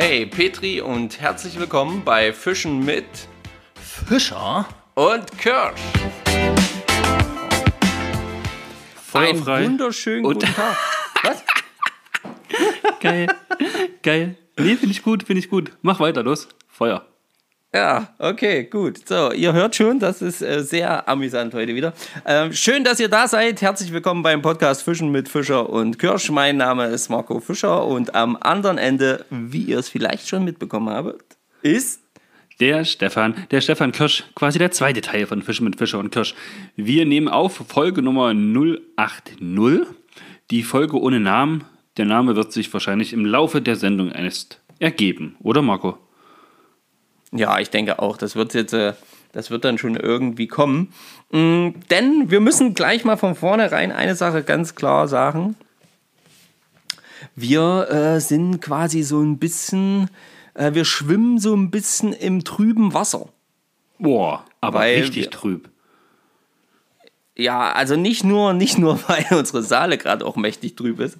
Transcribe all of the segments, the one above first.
Hey Petri und herzlich willkommen bei Fischen mit Fischer und Kirsch. Feuerfrei. wunderschönen Und- guten Tag. Was? Geil. Geil. Nee, finde ich gut, finde ich gut. Mach weiter, los. Feuer. Ja, okay, gut. So, ihr hört schon, das ist äh, sehr amüsant heute wieder. Ähm, schön, dass ihr da seid. Herzlich willkommen beim Podcast Fischen mit Fischer und Kirsch. Mein Name ist Marco Fischer und am anderen Ende, wie ihr es vielleicht schon mitbekommen habt, ist Der Stefan, der Stefan Kirsch, quasi der zweite Teil von Fischen mit Fischer und Kirsch. Wir nehmen auf Folge Nummer 080. Die Folge ohne Namen. Der Name wird sich wahrscheinlich im Laufe der Sendung erst ergeben, oder Marco? Ja, ich denke auch, das wird jetzt, äh, das wird dann schon irgendwie kommen. Mm, denn wir müssen gleich mal von vornherein eine Sache ganz klar sagen. Wir äh, sind quasi so ein bisschen, äh, wir schwimmen so ein bisschen im trüben Wasser. Boah, aber Weil richtig wir- trüb. Ja, also nicht nur, nicht nur, weil unsere Saale gerade auch mächtig trüb ist,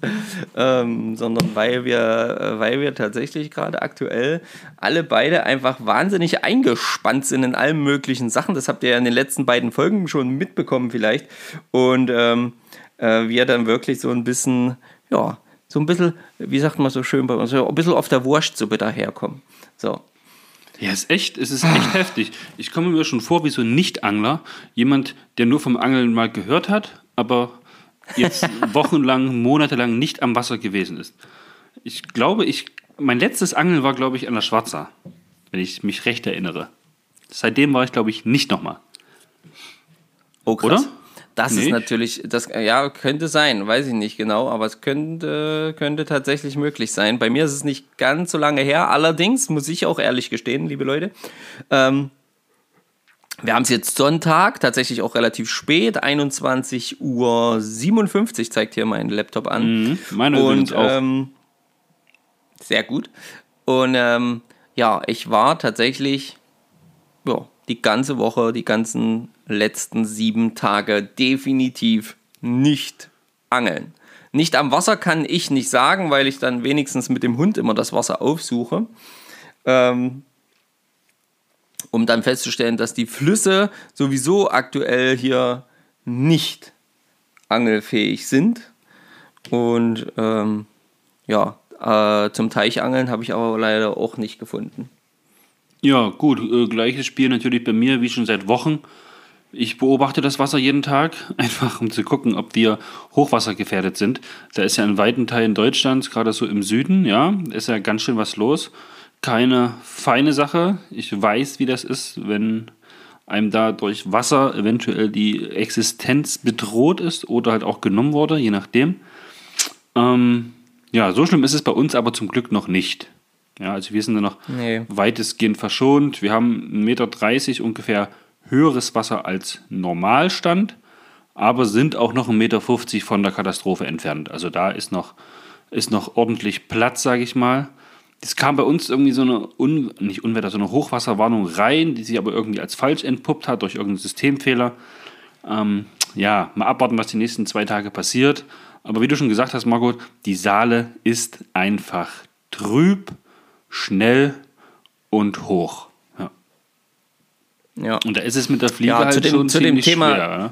ähm, sondern weil wir, äh, weil wir tatsächlich gerade aktuell alle beide einfach wahnsinnig eingespannt sind in allen möglichen Sachen. Das habt ihr ja in den letzten beiden Folgen schon mitbekommen vielleicht. Und ähm, äh, wir dann wirklich so ein bisschen, ja, so ein bisschen, wie sagt man so schön bei uns, ein bisschen auf der Wurstsuppe daherkommen. So. Ja, ist echt, es ist echt heftig. Ich komme mir schon vor wie so ein Nicht-Angler, jemand, der nur vom Angeln mal gehört hat, aber jetzt wochenlang, monatelang nicht am Wasser gewesen ist. Ich glaube, ich, mein letztes Angeln war, glaube ich, an der Schwarza, wenn ich mich recht erinnere. Seitdem war ich, glaube ich, nicht nochmal. Oh, krass. Oder? Das ist Nee. natürlich, das ja, könnte sein, weiß ich nicht genau, aber es könnte, könnte tatsächlich möglich sein. Bei mir ist es nicht ganz so lange her. Allerdings muss ich auch ehrlich gestehen, liebe Leute, ähm, wir haben es jetzt Sonntag, tatsächlich auch relativ spät, 21.57 Uhr zeigt hier mein Laptop an. Mhm, meine Und auch. ähm, sehr gut. Und ähm, ja, ich war tatsächlich ja, die ganze Woche, die ganzen letzten sieben Tage definitiv nicht angeln. Nicht am Wasser kann ich nicht sagen, weil ich dann wenigstens mit dem Hund immer das Wasser aufsuche. Ähm, um dann festzustellen, dass die Flüsse sowieso aktuell hier nicht angelfähig sind. Und ähm, ja, äh, zum Teichangeln habe ich aber leider auch nicht gefunden. Ja, gut, äh, gleiches Spiel natürlich bei mir wie schon seit Wochen. Ich beobachte das Wasser jeden Tag, einfach um zu gucken, ob wir hochwassergefährdet sind. Da ist ja in weiten Teilen Deutschlands, gerade so im Süden, ja, ist ja ganz schön was los. Keine feine Sache. Ich weiß, wie das ist, wenn einem da durch Wasser eventuell die Existenz bedroht ist oder halt auch genommen wurde, je nachdem. Ähm, ja, so schlimm ist es bei uns aber zum Glück noch nicht. Ja, also wir sind da noch Nee. weitestgehend verschont. Wir haben 1,30 Meter ungefähr höheres Wasser als Normalstand, aber sind auch noch 1,50 Meter von der Katastrophe entfernt. Also da ist noch, ist noch ordentlich Platz, sage ich mal. Es kam bei uns irgendwie so eine, Un nicht Unwetter, so eine Hochwasserwarnung rein, die sich aber irgendwie als falsch entpuppt hat durch irgendeinen Systemfehler. Ähm, ja, mal abwarten, was die nächsten zwei Tage passiert. Aber wie du schon gesagt hast, Margot, die Saale ist einfach trüb, schnell und hoch. Ja. Und da ist es mit der Fliege Ja, halt zu dem- schon zu dem Thema- schwer. ne?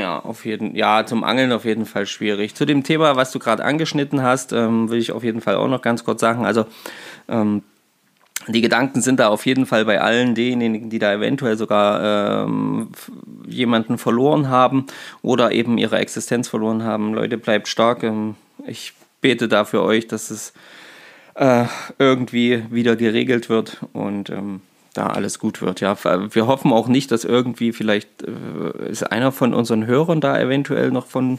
Ja, auf jeden Ja, zum Angeln auf jeden Fall schwierig. Zu dem Thema, was du gerade angeschnitten hast, ähm, will ich auf jeden Fall auch noch ganz kurz sagen. Also, ähm, die Gedanken sind da auf jeden Fall bei allen denjenigen, die da eventuell sogar ähm, jemanden verloren haben oder eben ihre Existenz verloren haben. Leute, bleibt stark. Ähm, ich bete da für euch, dass es äh, irgendwie wieder geregelt wird und ähm, da alles gut wird. Ja, wir hoffen auch nicht, dass irgendwie vielleicht äh, ist einer von unseren Hörern da eventuell noch von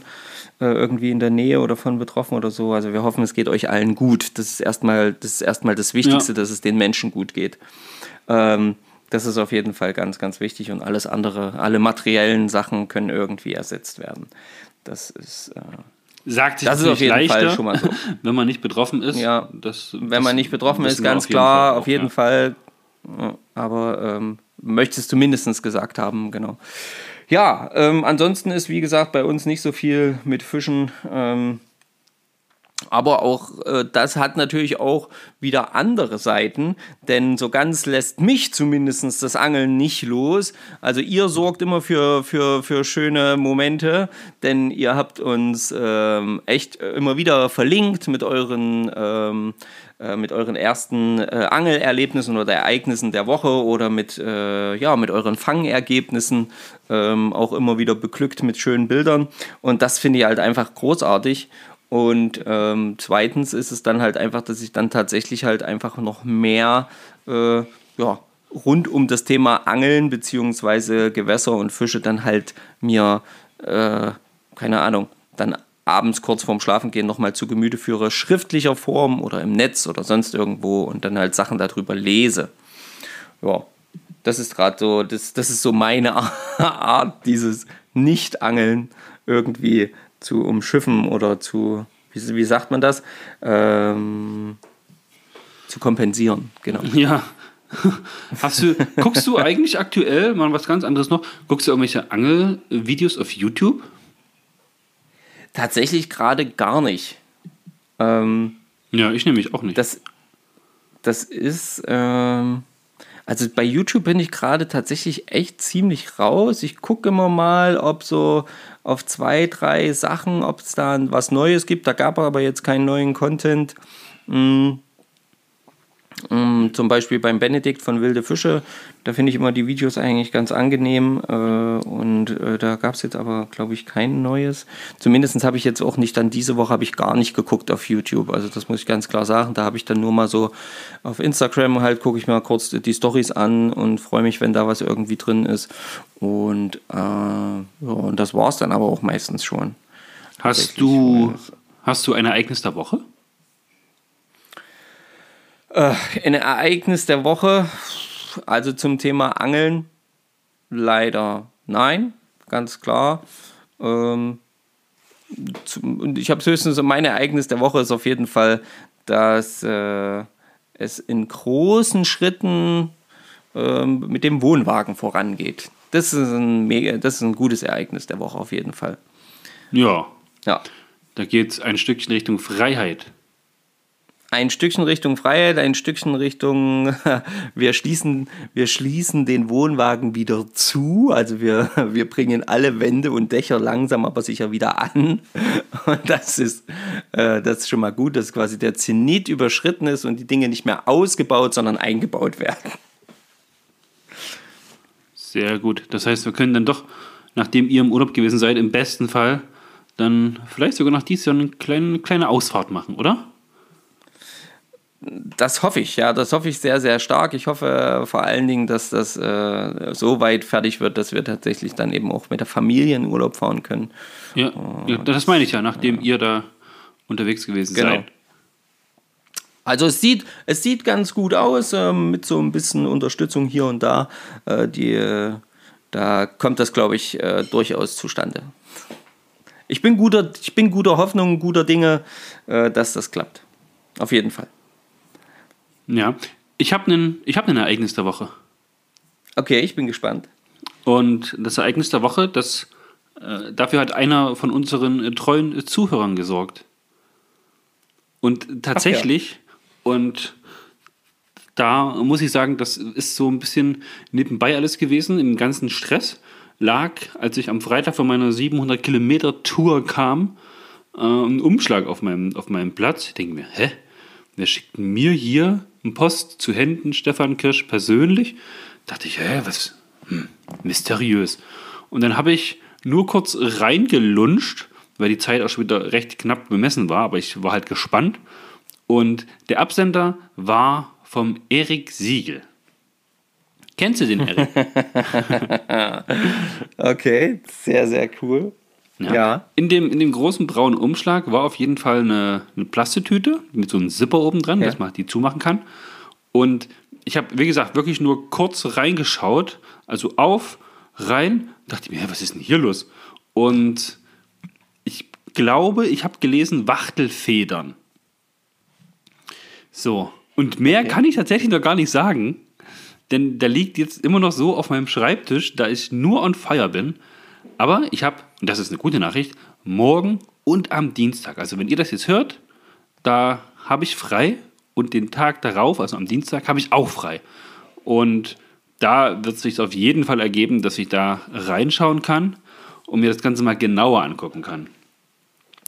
äh, irgendwie in der Nähe oder von betroffen oder so. Also wir hoffen, es geht euch allen gut. Das ist erstmal das, ist erstmal das Wichtigste, Ja. dass es den Menschen gut geht. Ähm, das ist auf jeden Fall ganz, ganz wichtig und alles andere, alle materiellen Sachen können irgendwie ersetzt werden. Das ist, äh, Sagt sich Das ist auf jeden Fall leichter, schon mal so. wenn man nicht betroffen ist. Ja, das, wenn man nicht betroffen ist, ganz auf jeden klar, Fall auf jeden ja. Fall. Aber ähm, möchtest du mindestens gesagt haben, genau. Ja, ähm, ansonsten ist, wie gesagt, bei uns nicht so viel mit Fischen. Ähm, Aber auch äh, das hat natürlich auch wieder andere Seiten, denn so ganz lässt mich zumindest das Angeln nicht los. Also ihr sorgt immer für, für, für schöne Momente, denn ihr habt uns ähm, echt immer wieder verlinkt mit euren, ähm, äh, mit euren ersten äh, Angelerlebnissen oder Ereignissen der Woche oder mit, äh, ja, mit euren Fangergebnissen ähm, auch immer wieder beglückt mit schönen Bildern. Und das finde ich halt einfach großartig. Und ähm, zweitens ist es dann halt einfach, dass ich dann tatsächlich halt einfach noch mehr äh, ja, rund um das Thema Angeln bzw. Gewässer und Fische dann halt mir, äh, keine Ahnung, dann abends kurz vorm Schlafengehen nochmal zu Gemüte führe, schriftlicher Form oder im Netz oder sonst irgendwo und dann halt Sachen darüber lese. Ja, das ist gerade so, das, das ist so meine Art, dieses Nicht-Angeln irgendwie zu umschiffen oder zu, wie, wie sagt man das? Ähm, zu kompensieren, genau. Ja. Hast du, guckst du eigentlich aktuell, mal was ganz anderes noch, guckst du irgendwelche Angelvideos auf YouTube? Tatsächlich gerade gar nicht. Ähm, ja, ich nämlich auch nicht. Das, das ist, ähm, also bei YouTube bin ich gerade tatsächlich echt ziemlich raus. Ich gucke immer mal, ob so auf zwei, drei Sachen, ob es da was Neues gibt. Da gab es aber jetzt keinen neuen Content. Mhm. Ähm, zum Beispiel beim Benedikt von Wilde Fische, da finde ich immer die Videos eigentlich ganz angenehm äh, und äh, da gab es jetzt aber, glaube ich, kein neues. Zumindest habe ich jetzt auch nicht, dann diese Woche habe ich gar nicht geguckt auf YouTube, also das muss ich ganz klar sagen. Da habe ich dann nur mal so auf Instagram halt, gucke ich mal kurz die Stories an und freue mich, wenn da was irgendwie drin ist. Und, äh, ja, und das war es dann aber auch meistens schon. Hast du, hast du ein Ereignis der Woche? Äh, ein Ereignis der Woche, also zum Thema Angeln, leider nein, ganz klar. Ähm, und ich habe höchstens, mein Ereignis der Woche ist auf jeden Fall, dass äh, es in großen Schritten äh, mit dem Wohnwagen vorangeht. Das ist, ein mega, das ist ein gutes Ereignis der Woche auf jeden Fall. Ja. Ja. Da geht es ein Stückchen Richtung Freiheit ein Stückchen Richtung Freiheit, ein Stückchen Richtung, wir schließen, wir schließen den Wohnwagen wieder zu. Also wir, wir bringen alle Wände und Dächer langsam aber sicher wieder an. Und das ist, äh, das ist schon mal gut, dass quasi der Zenit überschritten ist und die Dinge nicht mehr ausgebaut, sondern eingebaut werden. Sehr gut. Das heißt, wir können dann doch, nachdem ihr im Urlaub gewesen seid, im besten Fall dann vielleicht sogar nach dieses Jahr eine kleine, kleine Ausfahrt machen, oder? Das hoffe ich, ja, das hoffe ich sehr, sehr stark. Ich hoffe vor allen Dingen, dass das äh, so weit fertig wird, dass wir tatsächlich dann eben auch mit der Familie in Urlaub fahren können. Ja, Und, das meine ich ja, nachdem ja. ihr da unterwegs gewesen genau. seid. Also es sieht, es sieht ganz gut aus, äh, mit so ein bisschen Unterstützung hier und da. Äh, die, äh, da kommt das, glaube ich, äh, durchaus zustande. Ich bin guter, ich bin guter Hoffnung, guter Dinge, äh, dass das klappt. Auf jeden Fall. Ja, ich habe ein hab Ereignis der Woche. Okay, ich bin gespannt. Und das Ereignis der Woche, das, äh, dafür hat einer von unseren äh, treuen Zuhörern gesorgt. Und tatsächlich, ja. und da muss ich sagen, das ist so ein bisschen nebenbei alles gewesen, im ganzen Stress lag, als ich am Freitag von meiner 700 Kilometer Tour kam, äh, ein Umschlag auf meinem, auf meinem Platz. Ich denke mir, hä? Wer schickt mir hier Post zu Händen Stefan Kirsch persönlich. Dachte ich, hä, was? Hm, mysteriös. Und dann habe ich nur kurz reingelunscht, weil die Zeit auch schon wieder recht knapp bemessen war, aber ich war halt gespannt. Und der Absender war vom Erik Siegel. Kennst du den Erik? okay, sehr, sehr cool. Ja. ja. In, dem, in dem großen braunen Umschlag war auf jeden Fall eine, eine Plastetüte mit so einem Zipper oben dran, ja. dass man die zumachen kann. Und ich habe, wie gesagt, wirklich nur kurz reingeschaut, also auf, rein, dachte mir, was ist denn hier los? Und ich glaube, ich habe gelesen Wachtelfedern. So, und mehr okay. kann ich tatsächlich noch gar nicht sagen, denn der liegt jetzt immer noch so auf meinem Schreibtisch, da ich nur on fire bin. Aber ich habe, und das ist eine gute Nachricht, morgen und am Dienstag, also wenn ihr das jetzt hört, da habe ich frei und den Tag darauf, also am Dienstag, habe ich auch frei. Und da wird es sich auf jeden Fall ergeben, dass ich da reinschauen kann und mir das Ganze mal genauer angucken kann.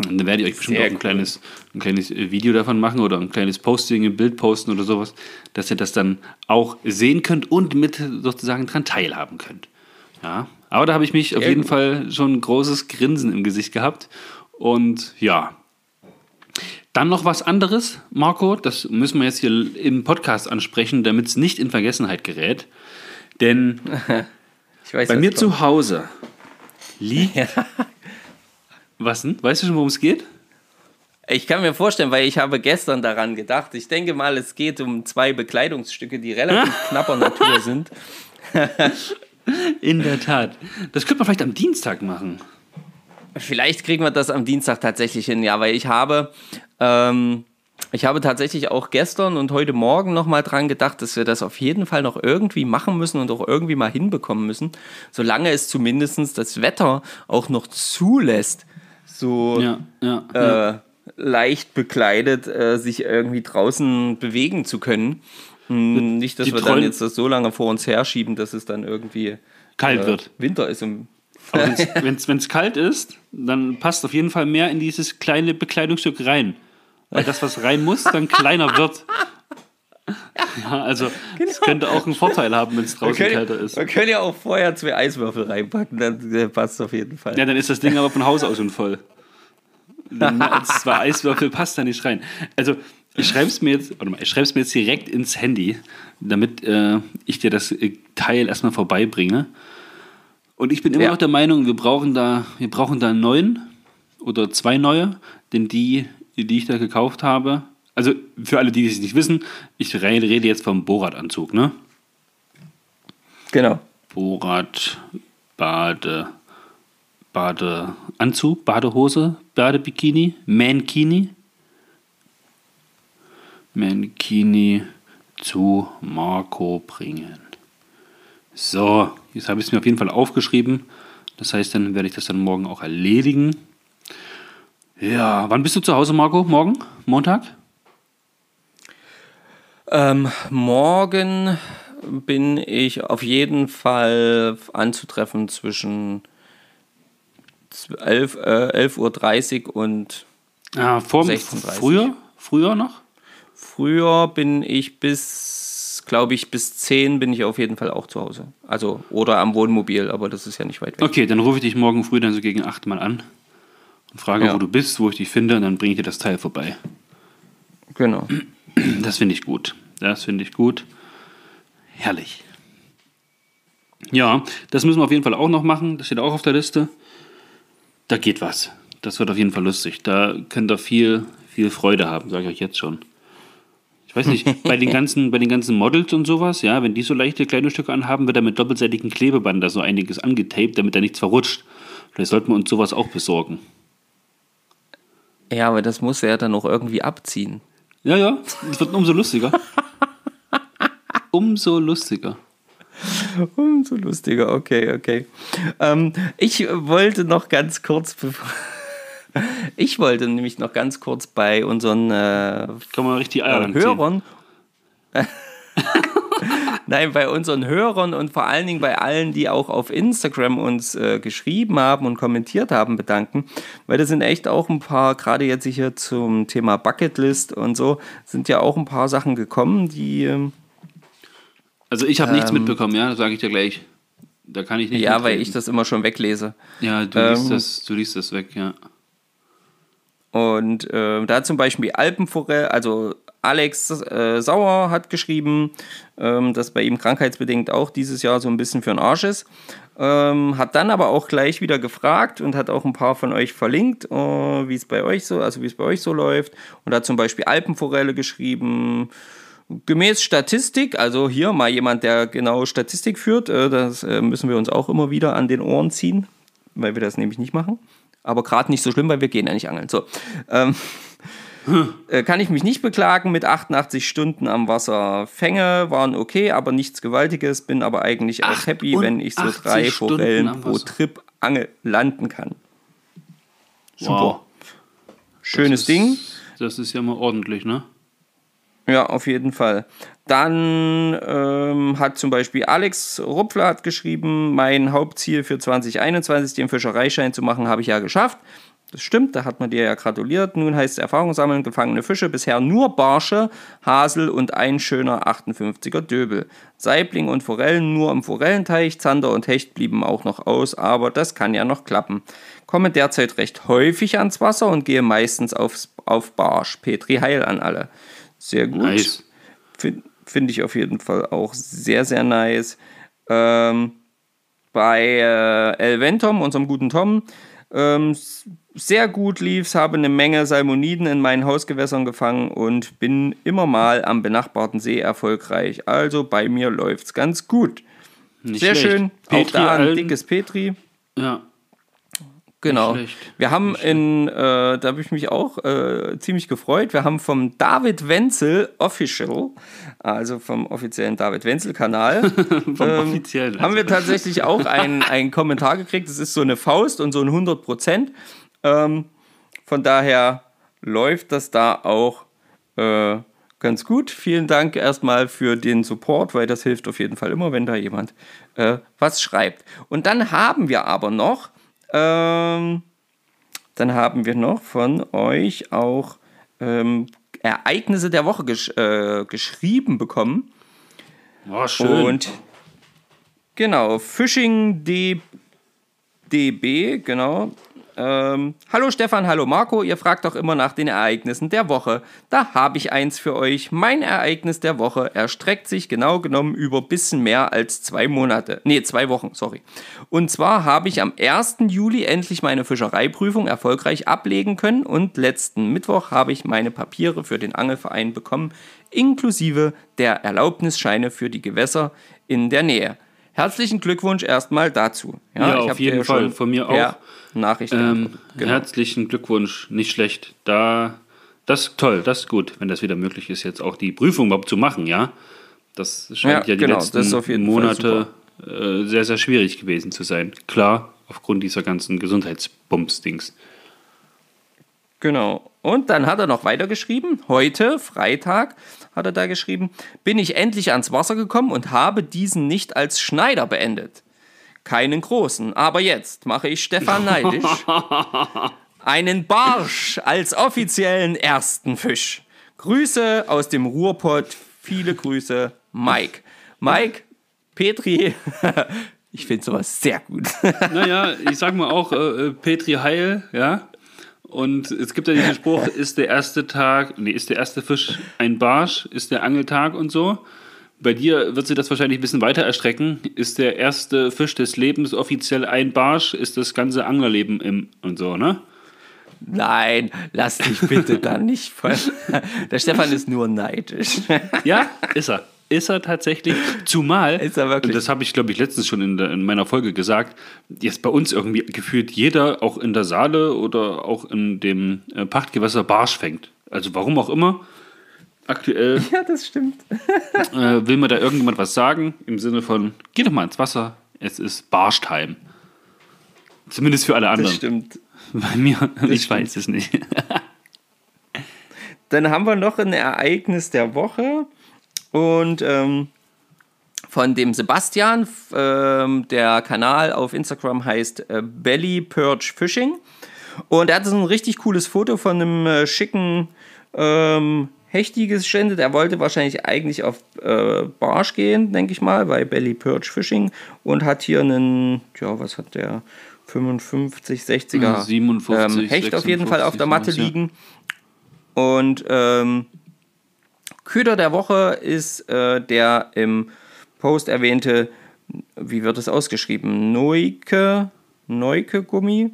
Und dann werde ich euch bestimmt Sehr auch ein, cool. kleines, ein kleines Video davon machen oder ein kleines Posting, ein Bild posten oder sowas, dass ihr das dann auch sehen könnt und mit sozusagen dran teilhaben könnt. Ja, aber da habe ich mich auf jeden. Fall schon ein großes Grinsen im Gesicht gehabt. Und ja, dann noch was anderes, Marco, das müssen wir jetzt hier im Podcast ansprechen, damit es nicht in Vergessenheit gerät. Denn weiß, bei mir kommt. zu Hause liegt. Ja. Was denn? Weißt du schon, worum es geht? Ich kann mir vorstellen, weil ich habe gestern daran gedacht. Ich denke mal, es geht um zwei Bekleidungsstücke, die relativ knapper Natur sind. In der Tat. Das könnte man vielleicht am Dienstag machen. Vielleicht kriegen wir das am Dienstag tatsächlich hin, ja, weil ich habe, ähm, ich habe tatsächlich auch gestern und heute Morgen nochmal dran gedacht, dass wir das auf jeden Fall noch irgendwie machen müssen und auch irgendwie mal hinbekommen müssen, solange es zumindest das Wetter auch noch zulässt, so ja, ja, äh, ja. leicht bekleidet äh, sich irgendwie draußen bewegen zu können. Hm, nicht, dass wir dann jetzt das so lange vor uns herschieben, dass es dann irgendwie kalt äh, wird. Winter ist. Wenn es kalt ist, dann passt auf jeden Fall mehr in dieses kleine Bekleidungsstück rein. Weil das, was rein muss, dann kleiner wird. Ja, also genau. das könnte auch einen Vorteil haben, wenn es draußen können, kälter ist. Man könnte ja auch vorher zwei Eiswürfel reinpacken, dann passt es auf jeden Fall. Ja, dann ist das Ding aber von Haus aus schon voll. Als zwei Eiswürfel passt da nicht rein. Also ich schreibe es mir jetzt, warte mal, ich schreibe es mir jetzt direkt ins Handy, damit äh, ich dir das äh, Teil erstmal vorbeibringe. Und ich bin immer ja. noch der Meinung, wir brauchen da, wir brauchen da einen neuen oder zwei neue, denn die, die ich da gekauft habe, also für alle, die es nicht wissen, ich rede jetzt vom Borat-Anzug, ne? Genau. Borat, Bade, Badeanzug, Badehose, Badebikini, Mankini. Mankini zu Marco bringen. So, jetzt habe ich es mir auf jeden Fall aufgeschrieben. Das heißt, dann werde ich das dann morgen auch erledigen. Ja, wann bist du zu Hause, Marco? Morgen? Montag? Ähm, morgen bin ich auf jeden Fall anzutreffen zwischen 11, äh, 11.30 Uhr und ja, vor, 16.30 Früher? Früher noch? Früher bin ich bis, glaube ich, bis 10 bin ich auf jeden Fall auch zu Hause. Also, oder am Wohnmobil, aber das ist ja nicht weit weg. Okay, dann rufe ich dich morgen früh dann so gegen 8 mal an und frage, ja. wo du bist, wo ich dich finde, und dann bringe ich dir das Teil vorbei. Genau. Das finde ich gut. Das finde ich gut. Herrlich. Ja, das müssen wir auf jeden Fall auch noch machen. Das steht auch auf der Liste. Da geht was. Das wird auf jeden Fall lustig. Da könnt ihr viel, viel Freude haben, sage ich euch jetzt schon. Ich weiß nicht, bei den ganzen, bei den ganzen Models und sowas, ja, wenn die so leichte Kleidungsstücke anhaben, wird er mit doppelseitigem Klebeband da so einiges angetaped, damit er nichts verrutscht. Vielleicht sollten wir uns sowas auch besorgen. Ja, aber das muss er dann auch irgendwie abziehen. Ja, ja, es wird umso lustiger. umso lustiger. Umso lustiger, okay, okay. Ähm, ich wollte noch ganz kurz, ich wollte nämlich noch ganz kurz bei unseren äh, Kann man richtig Eier äh, Hörern. Nein, bei unseren Hörern und vor allen Dingen bei allen, die auch auf Instagram uns äh, geschrieben haben und kommentiert haben, bedanken. Weil da sind echt auch ein paar, gerade jetzt hier zum Thema Bucketlist und so, sind ja auch ein paar Sachen gekommen, die. Ähm, also ich habe ähm, nichts mitbekommen, ja, das sage ich dir gleich. Da kann ich nicht. Ja, mitreden. weil ich das immer schon weglese. Ja, du liest, ähm, das, du liest das weg, ja. Und äh, da zum Beispiel Alpenforelle, also Alex äh, Sauer hat geschrieben, ähm, dass bei ihm krankheitsbedingt auch dieses Jahr so ein bisschen für den Arsch ist. Ähm, hat dann aber auch gleich wieder gefragt und hat auch ein paar von euch verlinkt, äh, wie es bei euch so, also wie es bei euch so läuft. Und hat zum Beispiel Alpenforelle geschrieben. Gemäß Statistik, also hier mal jemand, der genau Statistik führt, äh, das äh, müssen wir uns auch immer wieder an den Ohren ziehen, weil wir das nämlich nicht machen. Aber gerade nicht so schlimm, weil wir gehen ja nicht angeln. So. Ähm, äh, kann ich mich nicht beklagen mit 88 Stunden am Wasser. Fänge waren okay, aber nichts Gewaltiges. Bin aber eigentlich auch happy, wenn ich so drei Forellen pro Trip Angel landen kann. Super. Wow. Schönes Ding. Das ist ja mal ordentlich, ne? Ja, auf jeden Fall. Dann ähm, hat zum Beispiel Alex Rupfler hat geschrieben, mein Hauptziel für 2021, den Fischereischein zu machen, habe ich ja geschafft. Das stimmt, da hat man dir ja gratuliert. Nun heißt es Erfahrung sammeln, gefangene Fische, bisher nur Barsche, Hasel und ein schöner 58er Döbel. Saibling und Forellen nur im Forellenteich, Zander und Hecht blieben auch noch aus, aber das kann ja noch klappen. Komme derzeit recht häufig ans Wasser und gehe meistens aufs, auf Barsch. Petri Heil an alle. Sehr gut. Nice. Finde find ich auf jeden Fall auch sehr, sehr nice. Ähm, bei äh, Elventom, unserem guten Tom, ähm, sehr gut lief's, habe eine Menge Salmoniden in meinen Hausgewässern gefangen und bin immer mal am benachbarten See erfolgreich. Also bei mir läuft's ganz gut. Nicht sehr schlecht. schön. Petri Auch da ein dickes Petri. Ja. Genau. Wir haben in, äh, da habe ich mich auch äh, ziemlich gefreut. Wir haben vom David Wenzel Official, also vom offiziellen David Wenzel Kanal, vom ähm, offiziellen. haben wir tatsächlich auch einen Kommentar gekriegt. Das ist so eine Faust und so ein 100 Prozent. Ähm, von daher läuft das da auch äh, ganz gut. Vielen Dank erstmal für den Support, weil das hilft auf jeden Fall immer, wenn da jemand äh, was schreibt. Und dann haben wir aber noch, ähm, dann haben wir noch von euch auch ähm, Ereignisse der Woche gesch äh, geschrieben bekommen. Oh, schön. Und genau, Fishing DB, genau, ähm, hallo Stefan, hallo Marco, ihr fragt doch immer nach den Ereignissen der Woche. Da habe ich eins für euch. Mein Ereignis der Woche erstreckt sich genau genommen über bisschen mehr als zwei Monate. Nee, zwei Wochen, sorry. Und zwar habe ich am 1. Juli endlich meine Fischereiprüfung erfolgreich ablegen können und letzten Mittwoch habe ich meine Papiere für den Angelverein bekommen, inklusive der Erlaubnisscheine für die Gewässer in der Nähe. Herzlichen Glückwunsch erstmal dazu. Ja, ja auf jeden Fall. Von mir auch. Nachrichten. Ähm, genau. Herzlichen Glückwunsch. Nicht schlecht. Da, das ist toll. Das ist gut, wenn das wieder möglich ist, jetzt auch die Prüfung überhaupt zu machen. Ja, das scheint ja, ja die genau, letzten Monate äh, sehr, sehr schwierig gewesen zu sein. Klar, aufgrund dieser ganzen Gesundheitsbums-Dings. Genau. Und dann hat er noch weitergeschrieben. Heute, Freitag, hat er da geschrieben, bin ich endlich ans Wasser gekommen und habe diesen nicht als Schneider beendet. Keinen großen, aber jetzt mache ich Stefan neidisch. Einen Barsch als offiziellen ersten Fisch. Grüße aus dem Ruhrpott. Viele Grüße, Mike. Mike, Petri, ich finde sowas sehr gut. naja, ich sag mal auch äh, Petri Heil, ja. Und es gibt ja diesen Spruch, ist der erste Tag, nee, ist der erste Fisch ein Barsch, ist der Angeltag und so. Bei dir wird sich das wahrscheinlich ein bisschen weiter erstrecken. Ist der erste Fisch des Lebens offiziell ein Barsch, ist das ganze Anglerleben im und so, ne? Nein, lass dich bitte da nicht voll. Der Stefan ist nur neidisch. Ja, ist er. Ist er tatsächlich. Zumal, ist er wirklich. und das habe ich, glaube ich, letztens schon in, der, in, meiner Folge gesagt, jetzt bei uns irgendwie gefühlt jeder, auch in der Saale oder auch in dem äh, Pachtgewässer, Barsch fängt. Also warum auch immer. Aktuell. Ja, das stimmt. äh, will mir da irgendjemand was sagen? Im Sinne von, geh doch mal ins Wasser, es ist Barschtime. Zumindest für alle anderen. Das stimmt. Bei mir, das ich stimmt. weiß es nicht. Dann haben wir noch ein Ereignis der Woche. Und ähm, von dem Sebastian, ähm, der Kanal auf Instagram heißt äh, Belly Perch Fishing. Und er hat so ein richtig cooles Foto von einem äh, schicken ähm, Hechti gesendet. Er wollte wahrscheinlich eigentlich auf äh, Barsch gehen, denke ich mal, bei Belly Perch Fishing. Und hat hier einen, ja, was hat der? 55, 60er 57, ähm, Hecht 56, auf jeden Fall auf der Matte liegen. Und ähm, Köder der Woche ist äh, der im Post erwähnte, wie wird es ausgeschrieben? Neuke, Neuke Gummi.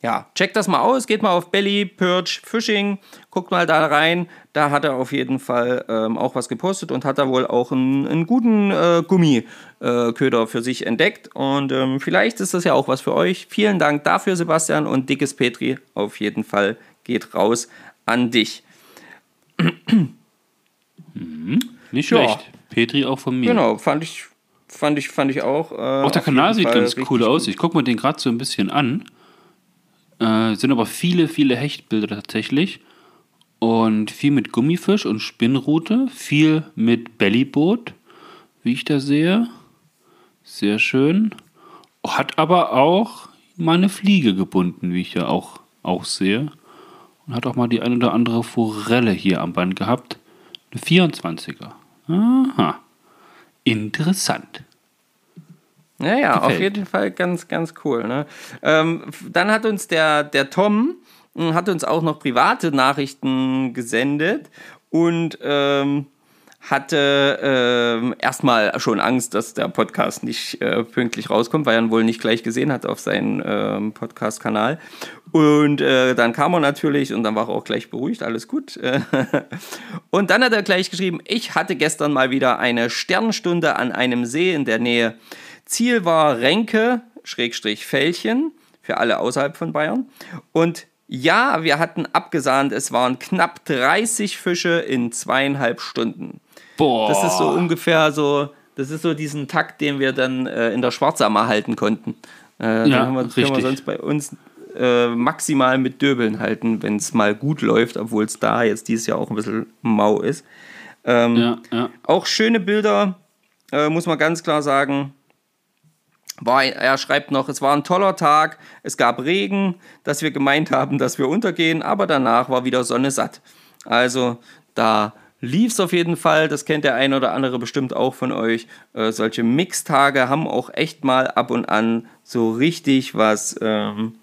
Ja, checkt das mal aus, geht mal auf Belly, Perch, Fishing, guckt mal da rein. Da hat er auf jeden Fall ähm, auch was gepostet und hat da wohl auch einen, einen guten äh, Gummiköder äh, für sich entdeckt. Und ähm, vielleicht ist das ja auch was für euch. Vielen Dank dafür, Sebastian. Und dickes Petri, auf jeden Fall geht raus an dich. Mhm. Nicht schlecht. Ja. Petri auch von mir. Genau, fand ich, fand ich, fand ich auch. Äh, auch der Kanal sieht ganz cool aus. Ich gucke mir den gerade so ein bisschen an. Äh, sind aber viele, viele Hechtbilder tatsächlich. und viel mit Gummifisch und Spinnrute, viel mit Bellyboot, wie ich da sehe. Sehr schön. Hat aber auch mal eine Fliege gebunden, wie ich ja auch, auch sehe. Und hat auch mal die ein oder andere Forelle hier am Band gehabt. Eine 24er. Aha. Interessant. Ja, ja, auf jeden Fall ganz, ganz cool. Ne? Ähm, dann hat uns der, der Tom hm, hat uns auch noch private Nachrichten gesendet und ähm, hatte ähm, erstmal schon Angst, dass der Podcast nicht äh, pünktlich rauskommt, weil er ihn wohl nicht gleich gesehen hat auf seinem ähm, Podcast-Kanal. Und äh, dann kam er natürlich und dann war er auch gleich beruhigt, alles gut. und dann hat er gleich geschrieben, ich hatte gestern mal wieder eine Sternstunde an einem See in der Nähe. Ziel war Renke, Schrägstrich Fällchen, für alle außerhalb von Bayern. Und ja, wir hatten abgesahnt, es waren knapp 30 Fische in zweieinhalb Stunden. Boah. Das ist so ungefähr so, das ist so diesen Takt, den wir dann äh, in der Schwarzammer halten konnten. Äh, ja, haben wir, können wir sonst bei uns äh, maximal mit Döbeln halten, wenn es mal gut läuft, obwohl es da jetzt dieses Jahr auch ein bisschen mau ist. Ähm, ja, ja. Auch schöne Bilder, äh, muss man ganz klar sagen. War, er schreibt noch, es war ein toller Tag, es gab Regen, dass wir gemeint haben, dass wir untergehen, aber danach war wieder Sonne satt. Also da lief es auf jeden Fall. Das kennt der ein oder andere bestimmt auch von euch. Äh, solche Mixtage haben auch echt mal ab und an so richtig was, ähm,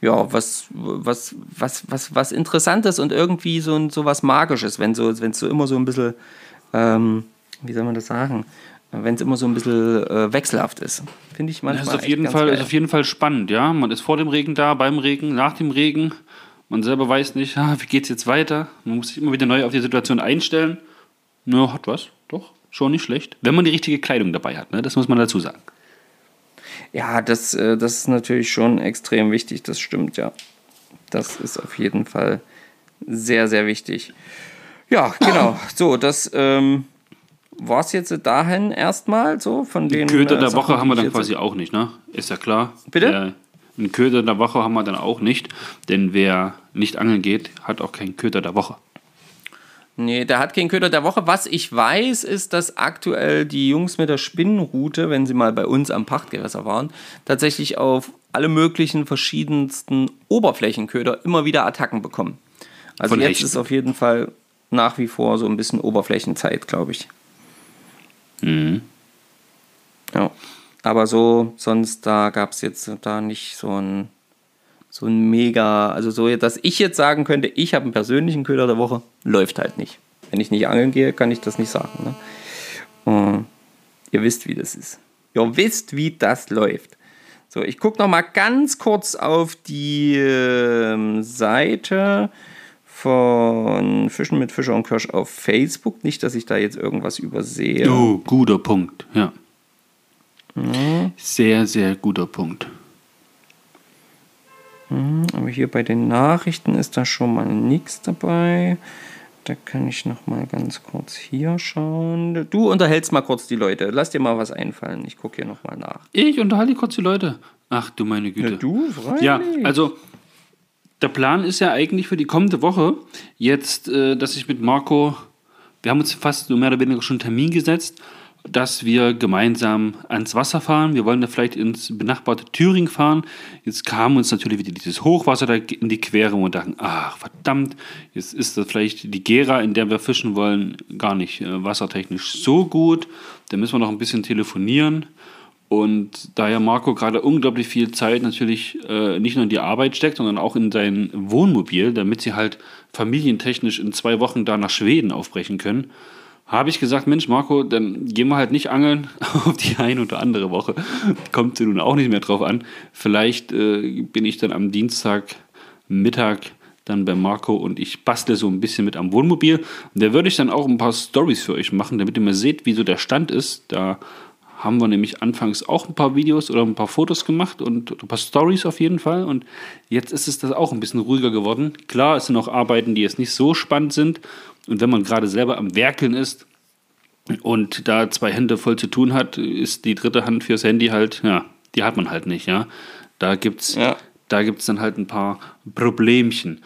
ja, was, was, was, was, was Interessantes und irgendwie so, so was Magisches, wenn so, es so immer so ein bisschen, ähm, wie soll man das sagen? Wenn es immer so ein bisschen äh, wechselhaft ist. Finde ich manchmal. Das ist auf, jeden Fall, ist auf jeden Fall spannend, ja. Man ist vor dem Regen da, beim Regen, nach dem Regen. Man selber weiß nicht, ah, wie geht es jetzt weiter. Man muss sich immer wieder neu auf die Situation einstellen. Na, hat was, doch, schon nicht schlecht. Wenn man die richtige Kleidung dabei hat, ne? das muss man dazu sagen. Ja, das, äh, das ist natürlich schon extrem wichtig, das stimmt, ja. Das ist auf jeden Fall sehr, sehr wichtig. Ja, genau. So, das ähm, war es jetzt dahin erstmal so von den. Köder der äh, Woche haben wir dann quasi auch nicht, ne? Ist ja klar. Bitte? Der, einen Köder der Woche haben wir dann auch nicht, denn wer nicht angeln geht, hat auch keinen Köder der Woche. Nee, der hat keinen Köder der Woche. Was ich weiß, ist, dass aktuell die Jungs mit der Spinnenroute, wenn sie mal bei uns am Pachtgewässer waren, tatsächlich auf alle möglichen verschiedensten Oberflächenköder immer wieder Attacken bekommen. Also Von jetzt Hechten. ist auf jeden Fall nach wie vor so ein bisschen Oberflächenzeit, glaube ich. Mhm. Ja. Aber so, sonst da gab es jetzt da nicht so ein, so ein mega, also so, dass ich jetzt sagen könnte, ich habe einen persönlichen Köder der Woche, läuft halt nicht. Wenn ich nicht angeln gehe, kann ich das nicht sagen. Ne? Und ihr wisst, wie das ist. Ihr wisst, wie das läuft. So, ich gucke noch mal ganz kurz auf die äh, Seite von Fischen mit Fischer und Kirsch auf Facebook. Nicht, dass ich da jetzt irgendwas übersehe. Oh, guter Punkt, ja. Mhm. Sehr, sehr guter Punkt. Mhm, aber hier bei den Nachrichten ist da schon mal nichts dabei. Da kann ich noch mal ganz kurz hier schauen. Du unterhältst mal kurz die Leute. Lass dir mal was einfallen. Ich gucke hier noch mal nach. Ich unterhalte kurz die Leute. Ach du meine Güte. Ja, du, freilich. Ja, also der Plan ist ja eigentlich für die kommende Woche jetzt, äh, dass ich mit Marco, wir haben uns fast so mehr oder weniger schon einen Termin gesetzt dass wir gemeinsam ans Wasser fahren. Wir wollen da vielleicht ins benachbarte Thüringen fahren. Jetzt kam uns natürlich wieder dieses Hochwasser da in die Quere und dachten, ach verdammt, jetzt ist das vielleicht die Gera, in der wir fischen wollen, gar nicht äh, wassertechnisch so gut. Da müssen wir noch ein bisschen telefonieren. Und da ja Marco gerade unglaublich viel Zeit natürlich äh, nicht nur in die Arbeit steckt, sondern auch in sein Wohnmobil, damit sie halt familientechnisch in zwei Wochen da nach Schweden aufbrechen können, habe ich gesagt, Mensch, Marco, dann gehen wir halt nicht angeln auf die eine oder andere Woche. Kommt nun auch nicht mehr drauf an. Vielleicht äh, bin ich dann am Dienstag Mittag dann bei Marco und ich bastle so ein bisschen mit am Wohnmobil. Da würde ich dann auch ein paar Stories für euch machen, damit ihr mal seht, wie so der Stand ist. Da haben wir nämlich anfangs auch ein paar Videos oder ein paar Fotos gemacht und ein paar Stories auf jeden Fall. Und jetzt ist es das auch ein bisschen ruhiger geworden. Klar, es sind auch Arbeiten, die jetzt nicht so spannend sind und wenn man gerade selber am Werkeln ist und da zwei Hände voll zu tun hat, ist die dritte Hand fürs Handy halt, ja, die hat man halt nicht, ja. Da gibt's, ja. da gibt's dann halt ein paar Problemchen.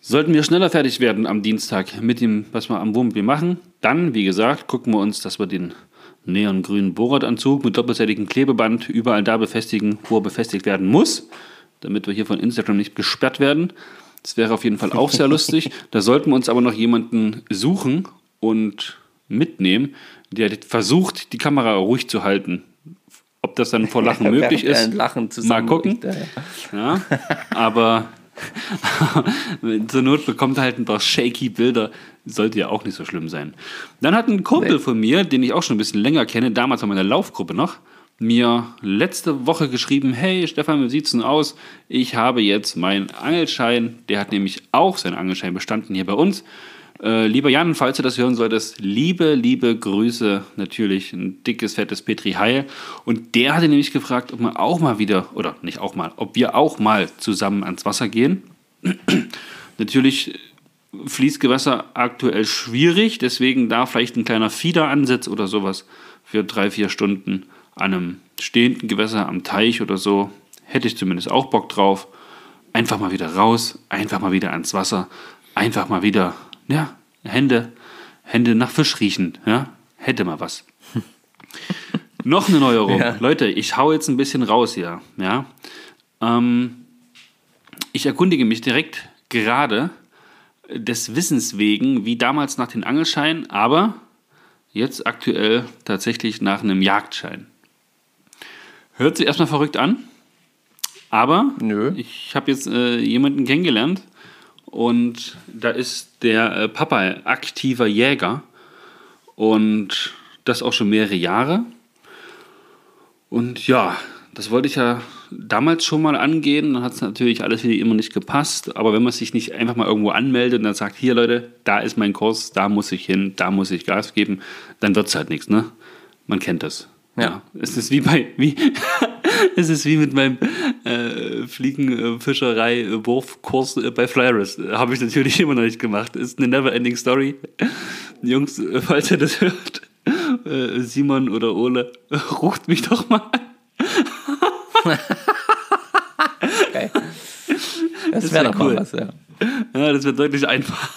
Sollten wir schneller fertig werden am Dienstag mit dem, was wir am Wohnmobil machen, dann, wie gesagt, gucken wir uns, dass wir den neongrünen Bohrradanzug mit doppelseitigem Klebeband überall da befestigen, wo er befestigt werden muss, damit wir hier von Instagram nicht gesperrt werden. Das wäre auf jeden Fall auch sehr lustig. Da sollten wir uns aber noch jemanden suchen und mitnehmen, der versucht, die Kamera ruhig zu halten. Ob das dann vor Lachen möglich ist, Lachen mal gucken. Ja, aber zur Not bekommt er halt ein paar shaky Bilder. Sollte ja auch nicht so schlimm sein. Dann hat ein Kumpel von mir, den ich auch schon ein bisschen länger kenne, damals von meiner Laufgruppe noch, mir letzte Woche geschrieben, hey Stefan, wie sieht's denn aus? Ich habe jetzt meinen Angelschein. Der hat nämlich auch seinen Angelschein bestanden hier bei uns. Äh, lieber Jan, falls du das hören solltest, liebe, liebe Grüße natürlich, ein dickes, fettes Petri Heil. Und der hatte nämlich gefragt, ob man auch mal wieder, oder nicht auch mal, ob wir auch mal zusammen ans Wasser gehen. natürlich Fließgewässer aktuell schwierig, deswegen da vielleicht ein kleiner Fiederansatz oder sowas für drei, vier Stunden an einem stehenden Gewässer am Teich oder so. Hätte ich zumindest auch Bock drauf. Einfach mal wieder raus, einfach mal wieder ans Wasser, einfach mal wieder ja, Hände, Hände nach Fisch riechen, ja, hätte mal was. Noch eine Neuerung. Ja. Leute, ich hau jetzt ein bisschen raus hier, ja. Ähm, ich erkundige mich direkt gerade des Wissens wegen, wie damals nach den Angelscheinen, aber jetzt aktuell tatsächlich nach einem Jagdschein. Hört sich erstmal verrückt an, aber Nö. ich habe jetzt äh, jemanden kennengelernt, und da ist der äh, Papa aktiver Jäger und das auch schon mehrere Jahre. Und ja, das wollte ich ja damals schon mal angehen. Dann hat es natürlich alles wieder immer nicht gepasst. Aber wenn man sich nicht einfach mal irgendwo anmeldet und dann sagt, hier Leute, da ist mein Kurs, da muss ich hin, da muss ich Gas geben, dann wird es halt nichts. Ne? Man kennt das. Ja. Es ist wie bei, wie, es ist wie mit meinem äh, Fliegenfischerei-Wurfkurs äh, bei Flyers. Habe ich natürlich immer noch nicht gemacht. Ist eine never-ending Story. Jungs, äh, falls ihr das hört, äh, Simon oder Ole, ruft mich doch mal an. okay. Das, das wäre doch cool. was, ja. Ja, das wird deutlich einfacher.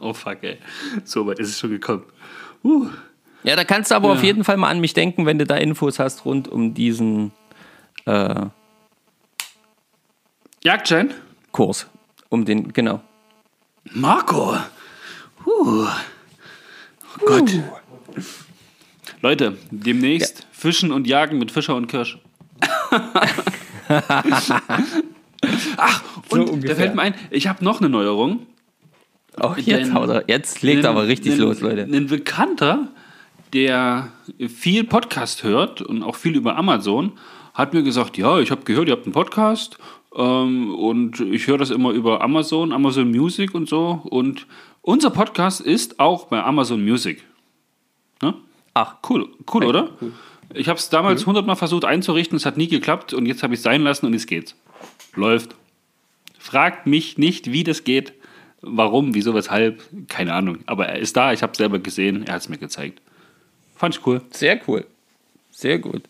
Oh fuck, ey. So weit ist es schon gekommen. Uh. Ja, da kannst du aber ja. auf jeden Fall mal an mich denken, wenn du da Infos hast rund um diesen äh, Jagdschein? Kurs. Um den, genau. Marco! Huh. Oh Gott. Uh. Leute, demnächst ja. Fischen und Jagen mit Fischer und Kirsch. Ach, und so da fällt mir ein, ich habe noch eine Neuerung. Oh, jetzt, er, jetzt legt er aber richtig ein, los, Leute. Ein Bekannter, der viel Podcast hört und auch viel über Amazon, hat mir gesagt, ja, ich habe gehört, ihr habt einen Podcast ähm, und ich höre das immer über Amazon, Amazon Music und so. Und unser Podcast ist auch bei Amazon Music. Ne? Ach, cool, cool, oder? Cool. Ich habe es damals hundertmal versucht einzurichten, es hat nie geklappt und jetzt habe ich es sein lassen und jetzt geht's. Läuft. Fragt mich nicht, wie das geht, warum, wieso, weshalb, keine Ahnung. Aber er ist da, ich habe es selber gesehen, er hat es mir gezeigt. Fand ich cool. Sehr cool. Sehr gut.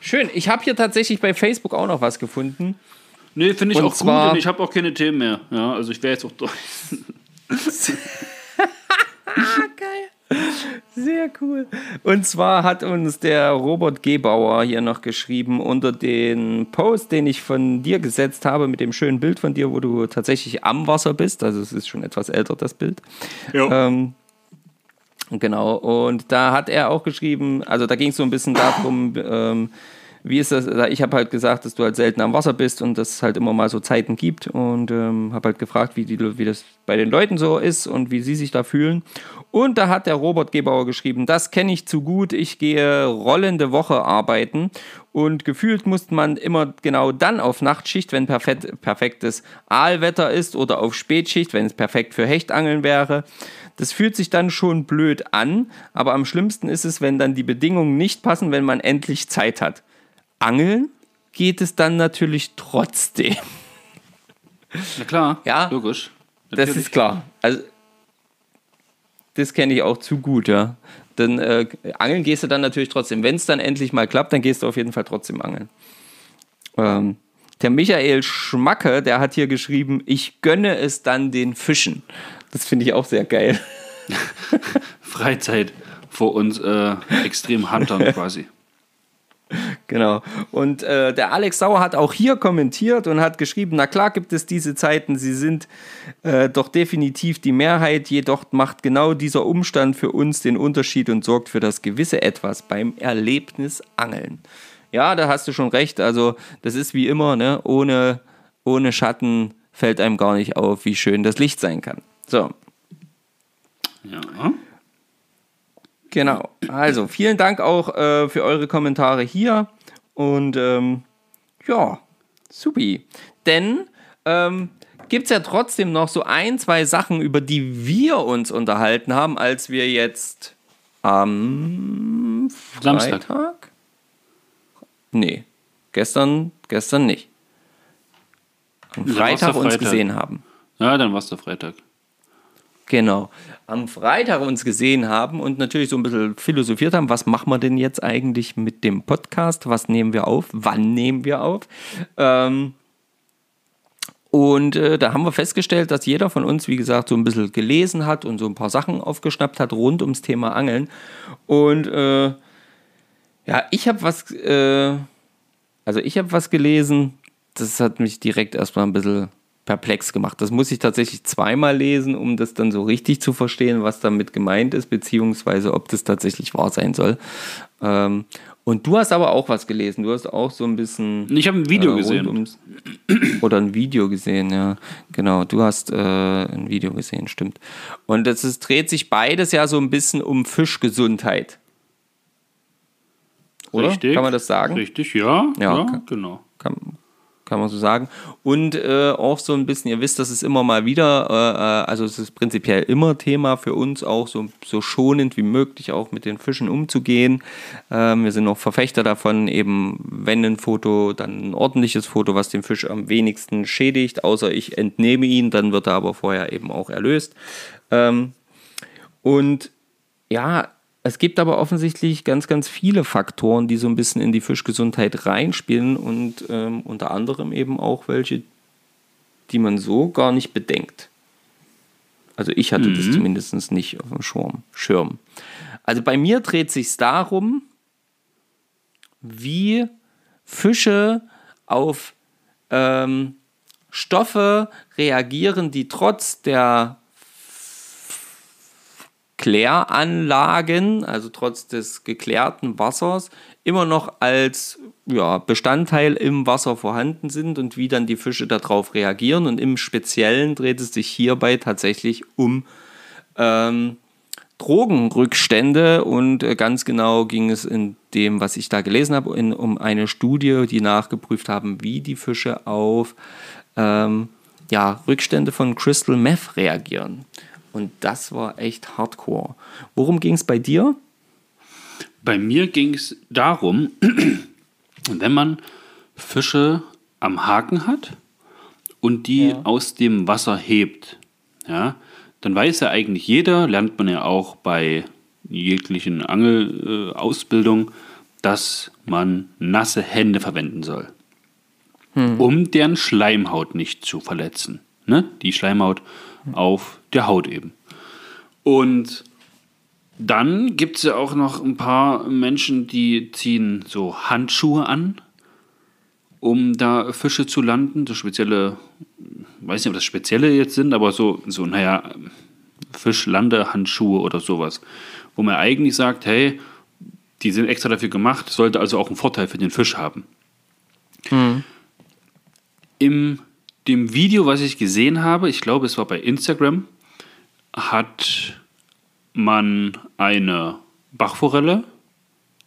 Schön. Ich habe hier tatsächlich bei Facebook auch noch was gefunden. Nee, finde ich und auch zwar, gut und ich habe auch keine Themen mehr. Ja, also ich wäre jetzt auch durch. Geil. Sehr cool. Und zwar hat uns der Robert Gebauer hier noch geschrieben unter den Post, den ich von dir gesetzt habe, mit dem schönen Bild von dir, wo du tatsächlich am Wasser bist. Also es ist schon etwas älter, das Bild. Ähm, genau. Und da hat er auch geschrieben, also da ging es so ein bisschen darum, ähm, wie ist das? Ich habe halt gesagt, dass du halt selten am Wasser bist und dass es halt immer mal so Zeiten gibt und ähm, habe halt gefragt, wie, die, wie das bei den Leuten so ist und wie sie sich da fühlen. Und da hat der Robert Gebauer geschrieben, das kenne ich zu gut, ich gehe rollende Woche arbeiten und gefühlt muss man immer genau dann auf Nachtschicht, wenn perfekt, perfektes Aalwetter ist oder auf Spätschicht, wenn es perfekt für Hechtangeln wäre. Das fühlt sich dann schon blöd an, aber am schlimmsten ist es, wenn dann die Bedingungen nicht passen, wenn man endlich Zeit hat. Angeln geht es dann natürlich trotzdem. Na klar, ja, logisch. Natürlich. Das ist klar. Also, das kenne ich auch zu gut, ja. Dann äh, angeln gehst du dann natürlich trotzdem. Wenn es dann endlich mal klappt, dann gehst du auf jeden Fall trotzdem angeln. Ähm, der Michael Schmacke, der hat hier geschrieben, ich gönne es dann den Fischen. Das finde ich auch sehr geil. Freizeit vor uns äh, extrem Huntern quasi. Genau. Und äh, der Alex Sauer hat auch hier kommentiert und hat geschrieben, na klar gibt es diese Zeiten, sie sind äh, doch definitiv die Mehrheit, jedoch macht genau dieser Umstand für uns den Unterschied und sorgt für das gewisse Etwas beim Erlebnis Angeln. Ja, da hast du schon recht. Also das ist wie immer, ne? ohne, ohne Schatten fällt einem gar nicht auf, wie schön das Licht sein kann. So. Ja. Genau. Also vielen Dank auch äh, für eure Kommentare hier. Und ähm, ja, supi. Denn ähm, gibt es ja trotzdem noch so ein, zwei Sachen, über die wir uns unterhalten haben, als wir jetzt am Freitag? Samstag. Nee, gestern, gestern nicht. Am Freitag uns Freitag. gesehen haben. Ja, dann war es der Freitag. Genau. Am Freitag uns gesehen haben und natürlich so ein bisschen philosophiert haben, was machen wir denn jetzt eigentlich mit dem Podcast? Was nehmen wir auf? Wann nehmen wir auf? Ähm, und äh, da haben wir festgestellt, dass jeder von uns, wie gesagt, so ein bisschen gelesen hat und so ein paar Sachen aufgeschnappt hat rund ums Thema Angeln. Und äh, ja, ich habe was, äh, also ich habe was gelesen, das hat mich direkt erstmal ein bisschen perplex gemacht. Das muss ich tatsächlich zweimal lesen, um das dann so richtig zu verstehen, was damit gemeint ist, beziehungsweise ob das tatsächlich wahr sein soll. Ähm, und du hast aber auch was gelesen. Du hast auch so ein bisschen. Ich habe ein Video äh, gesehen. ums- Oder ein Video gesehen, ja. Genau, du hast äh, ein Video gesehen, stimmt. Und es ist, dreht sich beides ja so ein bisschen um Fischgesundheit. Oder? Richtig. Kann man das sagen? Richtig, ja. Ja, Ja, okay. genau. kann, kann man so sagen. Und äh, auch so ein bisschen, ihr wisst, das ist immer mal wieder, äh, äh, also es ist prinzipiell immer Thema für uns, auch so, so schonend wie möglich auch mit den Fischen umzugehen. Ähm, wir sind auch Verfechter davon, eben wenn ein Foto, dann ein ordentliches Foto, was den Fisch am wenigsten schädigt, außer ich entnehme ihn, dann wird er aber vorher eben auch erlöst. Ähm, und ja, es gibt aber offensichtlich ganz, ganz viele Faktoren, die so ein bisschen in die Fischgesundheit reinspielen und ähm, unter anderem eben auch welche, die man so gar nicht bedenkt. Also ich hatte das zumindest nicht auf dem Schirm. Schirm. Also bei mir dreht sich darum, wie Fische auf ähm, Stoffe reagieren, die trotz der Kläranlagen, also trotz des geklärten Wassers, immer noch als ja, Bestandteil im Wasser vorhanden sind und wie dann die Fische darauf reagieren. Und im Speziellen dreht es sich hierbei tatsächlich um ähm, Drogenrückstände und äh, ganz genau ging es in dem, was ich da gelesen habe, in, um eine Studie, die nachgeprüft haben, wie die Fische auf ähm, ja, Rückstände von Crystal Meth reagieren. Und das war echt hardcore. Worum ging es bei dir? Bei mir ging es darum, wenn man Fische am Haken hat und die Ja. aus dem Wasser hebt, ja, dann weiß ja eigentlich jeder, lernt man ja auch bei jeglichen Angelausbildung, äh, dass man nasse Hände verwenden soll, um deren Schleimhaut nicht zu verletzen. Ne? Die Schleimhaut auf der Haut eben. Und dann gibt es ja auch noch ein paar Menschen, die ziehen so Handschuhe an, um da Fische zu landen. So spezielle, weiß nicht, ob das spezielle jetzt sind, aber so, so naja, Fischlandehandschuhe oder sowas. Wo man eigentlich sagt, hey, die sind extra dafür gemacht, sollte also auch einen Vorteil für den Fisch haben. Im dem Video, was ich gesehen habe, ich glaube, es war bei Instagram, hat man eine Bachforelle,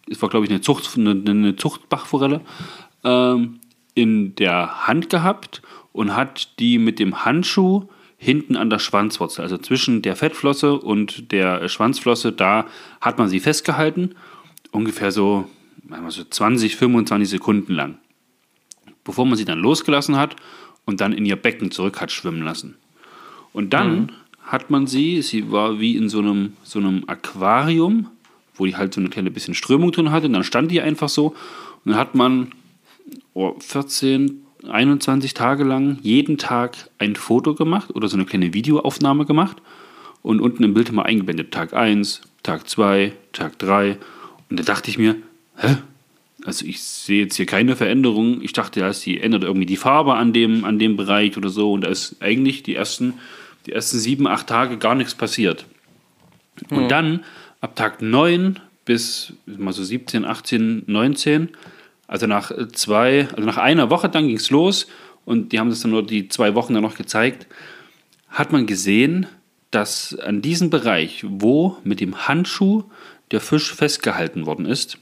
es war, glaube ich, eine, Zucht, eine, eine Zuchtbachforelle, ähm, in der Hand gehabt und hat die mit dem Handschuh hinten an der Schwanzwurzel, also zwischen der Fettflosse und der Schwanzflosse, da hat man sie festgehalten, ungefähr so, so 20, 25 Sekunden lang, bevor man sie dann losgelassen hat und dann in ihr Becken zurück hat schwimmen lassen. Und dann hat man sie, sie war wie in so einem, so einem Aquarium, wo die halt so eine kleine bisschen Strömung drin hatte, und dann stand die einfach so und dann hat man oh, 14, 21 Tage lang jeden Tag ein Foto gemacht oder so eine kleine Videoaufnahme gemacht und unten im Bild immer eingeblendet. Tag 1, Tag 2, Tag 3. Und da dachte ich mir, hä? Also ich sehe jetzt hier keine Veränderung. Ich dachte ja, sie ändert irgendwie die Farbe an dem, an dem Bereich oder so. Und da ist eigentlich die ersten, die ersten sieben, acht Tage gar nichts passiert. Und mhm. dann ab Tag 9 bis mal so 17, 18, 19, also nach zwei, also nach einer Woche dann ging es los und die haben das dann nur die zwei Wochen dann noch gezeigt, hat man gesehen, dass an diesem Bereich, wo mit dem Handschuh der Fisch festgehalten worden ist,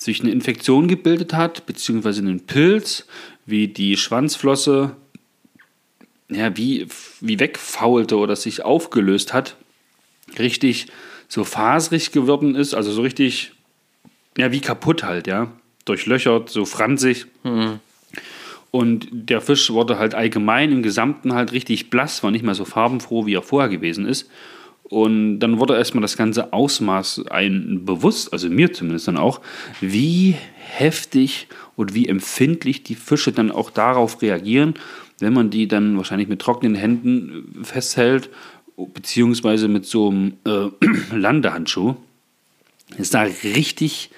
sich eine Infektion gebildet hat, beziehungsweise einen Pilz, wie die Schwanzflosse ja, wie, wie wegfaulte oder sich aufgelöst hat, richtig so faserig geworden ist, also so richtig, ja, wie kaputt halt, ja, durchlöchert, so franzig. Mhm. Und der Fisch wurde halt allgemein im Gesamten halt richtig blass, war nicht mehr so farbenfroh, wie er vorher gewesen ist. Und dann wurde erstmal das ganze Ausmaß ein bewusst, also mir zumindest dann auch, wie heftig und wie empfindlich die Fische dann auch darauf reagieren, wenn man die dann wahrscheinlich mit trockenen Händen festhält, beziehungsweise mit so einem äh, Landehandschuh. Es sah richtig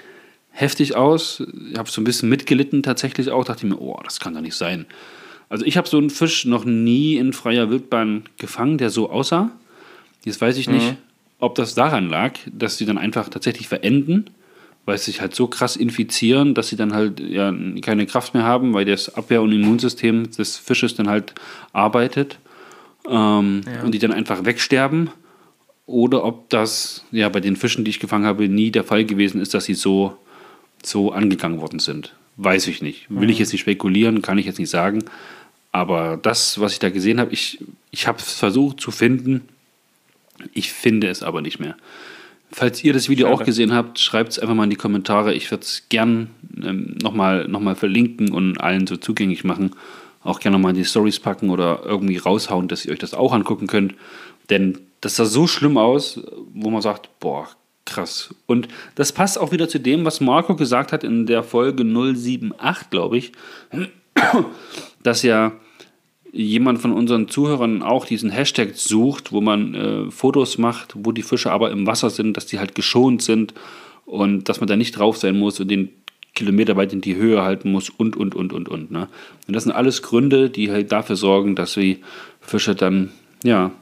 heftig aus. Ich habe so ein bisschen mitgelitten tatsächlich auch. Dachte mir, oh, das kann doch nicht sein. Also ich habe so einen Fisch noch nie in freier Wildbahn gefangen, der so aussah. Jetzt weiß ich nicht, mhm. ob das daran lag, dass sie dann einfach tatsächlich verenden, weil sie sich halt so krass infizieren, dass sie dann halt ja keine Kraft mehr haben, weil das Abwehr- und Immunsystem des Fisches dann halt arbeitet ähm, ja. und die dann einfach wegsterben. Oder ob das ja bei den Fischen, die ich gefangen habe, nie der Fall gewesen ist, dass sie so, so angegangen worden sind. Weiß ich nicht. Will mhm. ich jetzt nicht spekulieren, kann ich jetzt nicht sagen. Aber das, was ich da gesehen habe, ich, ich habe es versucht zu finden ich finde es aber nicht mehr. Falls ihr das Video Schade. auch gesehen habt, schreibt es einfach mal in die Kommentare. Ich würde es gern ähm, nochmal noch mal verlinken und allen so zugänglich machen. Auch gerne nochmal in die Stories packen oder irgendwie raushauen, dass ihr euch das auch angucken könnt. Denn das sah so schlimm aus, wo man sagt, boah, krass. Und das passt auch wieder zu dem, was Marco gesagt hat in der Folge 078, glaube ich, dass ja jemand von unseren Zuhörern auch diesen Hashtag sucht, wo man äh, Fotos macht, wo die Fische aber im Wasser sind, dass die halt geschont sind und dass man da nicht drauf sein muss und den Kilometer weit in die Höhe halten muss und, und, und, und, und. Ne? Und das sind alles Gründe, die halt dafür sorgen, dass die Fische dann, ja,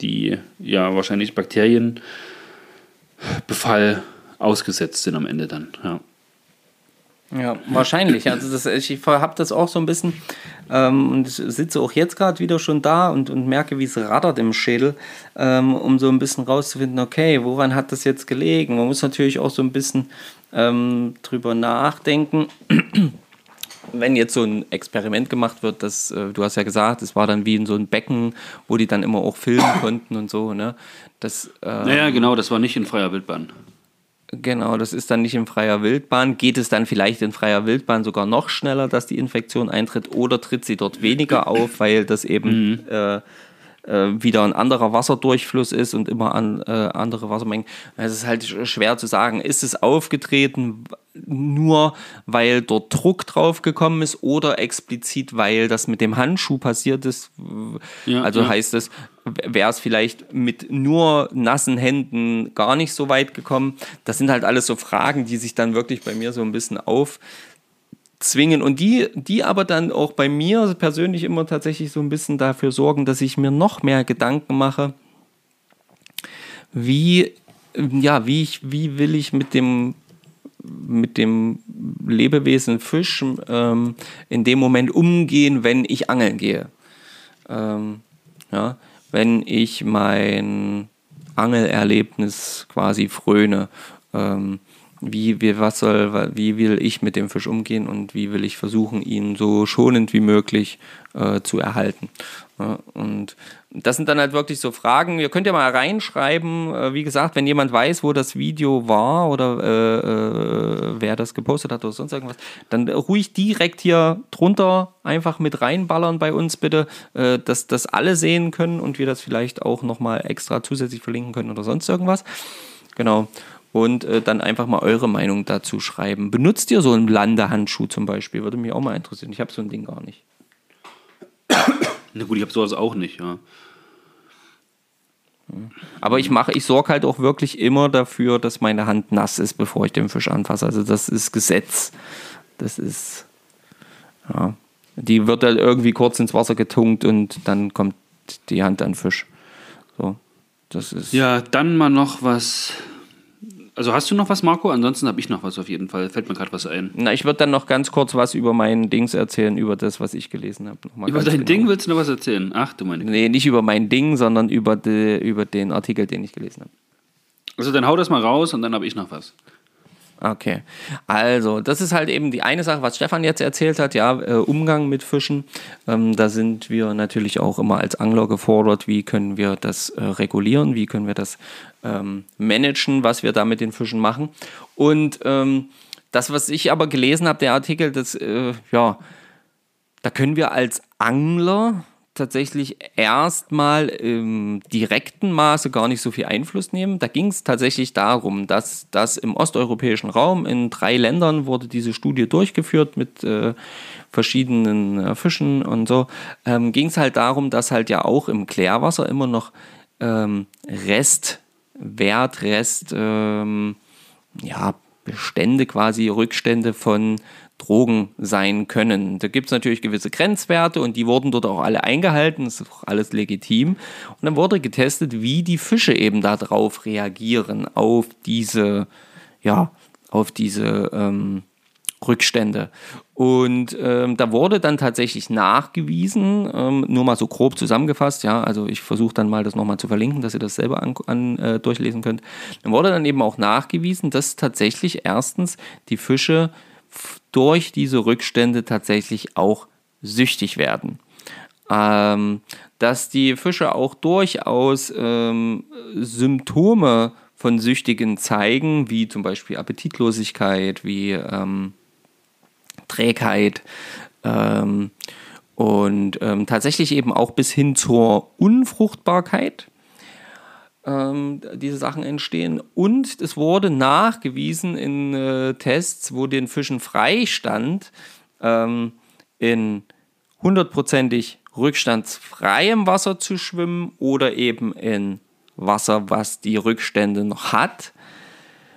die ja wahrscheinlich Bakterienbefall ausgesetzt sind am Ende dann, ja. Ja, wahrscheinlich. Also das, ich habe das auch so ein bisschen ähm, und sitze auch jetzt gerade wieder schon da und, und merke, wie es rattert im Schädel, ähm, um so ein bisschen rauszufinden, okay, woran hat das jetzt gelegen? Man muss natürlich auch so ein bisschen ähm, drüber nachdenken. Wenn jetzt so ein Experiment gemacht wird, das, äh, du hast ja gesagt, es war dann wie in so ein Becken, wo die dann immer auch filmen konnten und so, ne? Das, ähm, naja, genau, das war nicht in freier Wildbahn. Genau, das ist dann nicht in freier Wildbahn. Geht es dann vielleicht in freier Wildbahn sogar noch schneller, dass die Infektion eintritt oder tritt sie dort weniger auf, weil das eben mhm. äh, äh, wieder ein anderer Wasserdurchfluss ist und immer an äh, andere Wassermengen. Es ist halt schwer zu sagen, ist es aufgetreten nur, weil dort Druck drauf gekommen ist oder explizit, weil das mit dem Handschuh passiert ist. Ja, also ja. heißt es, wäre es vielleicht mit nur nassen Händen gar nicht so weit gekommen. Das sind halt alles so Fragen, die sich dann wirklich bei mir so ein bisschen auf zwingen und die, die aber dann auch bei mir persönlich immer tatsächlich so ein bisschen dafür sorgen, dass ich mir noch mehr Gedanken mache, wie, ja, wie, ich, wie will ich mit dem, mit dem Lebewesen Fisch ähm, in dem Moment umgehen, wenn ich angeln gehe. Ähm, ja, wenn ich mein Angelerlebnis quasi fröne. Ähm, wie, wie, was soll, wie will ich mit dem Fisch umgehen und wie will ich versuchen, ihn so schonend wie möglich äh, zu erhalten. Und das sind dann halt wirklich so Fragen. Ihr könnt ja mal reinschreiben, äh, wie gesagt, wenn jemand weiß, wo das Video war oder äh, äh, wer das gepostet hat oder sonst irgendwas, dann ruhig direkt hier drunter einfach mit reinballern bei uns bitte, äh, dass das alle sehen können und wir das vielleicht auch nochmal extra zusätzlich verlinken können oder sonst irgendwas. Genau. Und äh, dann einfach mal eure Meinung dazu schreiben. Benutzt ihr so einen Landehandschuh zum Beispiel? Würde mich auch mal interessieren. Ich habe so ein Ding gar nicht. Na gut, ich habe sowas auch nicht, ja. Aber ich mache, ich sorge halt auch wirklich immer dafür, dass meine Hand nass ist, bevor ich den Fisch anfasse. Also das ist Gesetz. Das ist, ja. Die wird dann irgendwie kurz ins Wasser getunkt und dann kommt die Hand an Fisch. So, das ist. Ja, dann mal noch was also hast du noch was, Marco? Ansonsten habe ich noch was auf jeden Fall. Fällt mir gerade was ein. Na, ich würde dann noch ganz kurz was über mein Dings erzählen, über das, was ich gelesen habe. Über dein genau. Ding willst du noch was erzählen? Ach du meine Nee, nicht über mein Ding, sondern über, die, über den Artikel, den ich gelesen habe. Also dann hau das mal raus und dann habe ich noch was. Okay, also das ist halt eben die eine Sache, was Stefan jetzt erzählt hat, ja, äh, Umgang mit Fischen. Ähm, da sind wir natürlich auch immer als Angler gefordert, wie können wir das äh, regulieren, wie können wir das ähm, managen, was wir da mit den Fischen machen. Und ähm, das, was ich aber gelesen habe, der Artikel, das, äh, ja, da können wir als Angler tatsächlich erstmal im direkten Maße gar nicht so viel Einfluss nehmen. Da ging es tatsächlich darum, dass das im osteuropäischen Raum in drei Ländern wurde diese Studie durchgeführt mit äh, verschiedenen äh, Fischen und so. Ähm, ging es halt darum, dass halt ja auch im Klärwasser immer noch ähm, Restwert, Rest, ähm, ja, Bestände quasi, Rückstände von Drogen sein können. Da gibt es natürlich gewisse Grenzwerte und die wurden dort auch alle eingehalten, das ist auch alles legitim. Und dann wurde getestet, wie die Fische eben darauf reagieren, auf diese, ja, auf diese ähm, Rückstände. Und ähm, da wurde dann tatsächlich nachgewiesen, ähm, nur mal so grob zusammengefasst, ja, also ich versuche dann mal das nochmal zu verlinken, dass ihr das selber an, an äh, durchlesen könnt. Dann wurde dann eben auch nachgewiesen, dass tatsächlich erstens die Fische durch diese Rückstände tatsächlich auch süchtig werden. Ähm, dass die Fische auch durchaus ähm, Symptome von Süchtigen zeigen, wie zum Beispiel Appetitlosigkeit, wie ähm, Trägheit ähm, und ähm, tatsächlich eben auch bis hin zur Unfruchtbarkeit ähm, diese Sachen entstehen. Und es wurde nachgewiesen in äh, Tests, wo den Fischen freistand, ähm, in hundertprozentig rückstandsfreiem Wasser zu schwimmen oder eben in Wasser, was die Rückstände noch hat,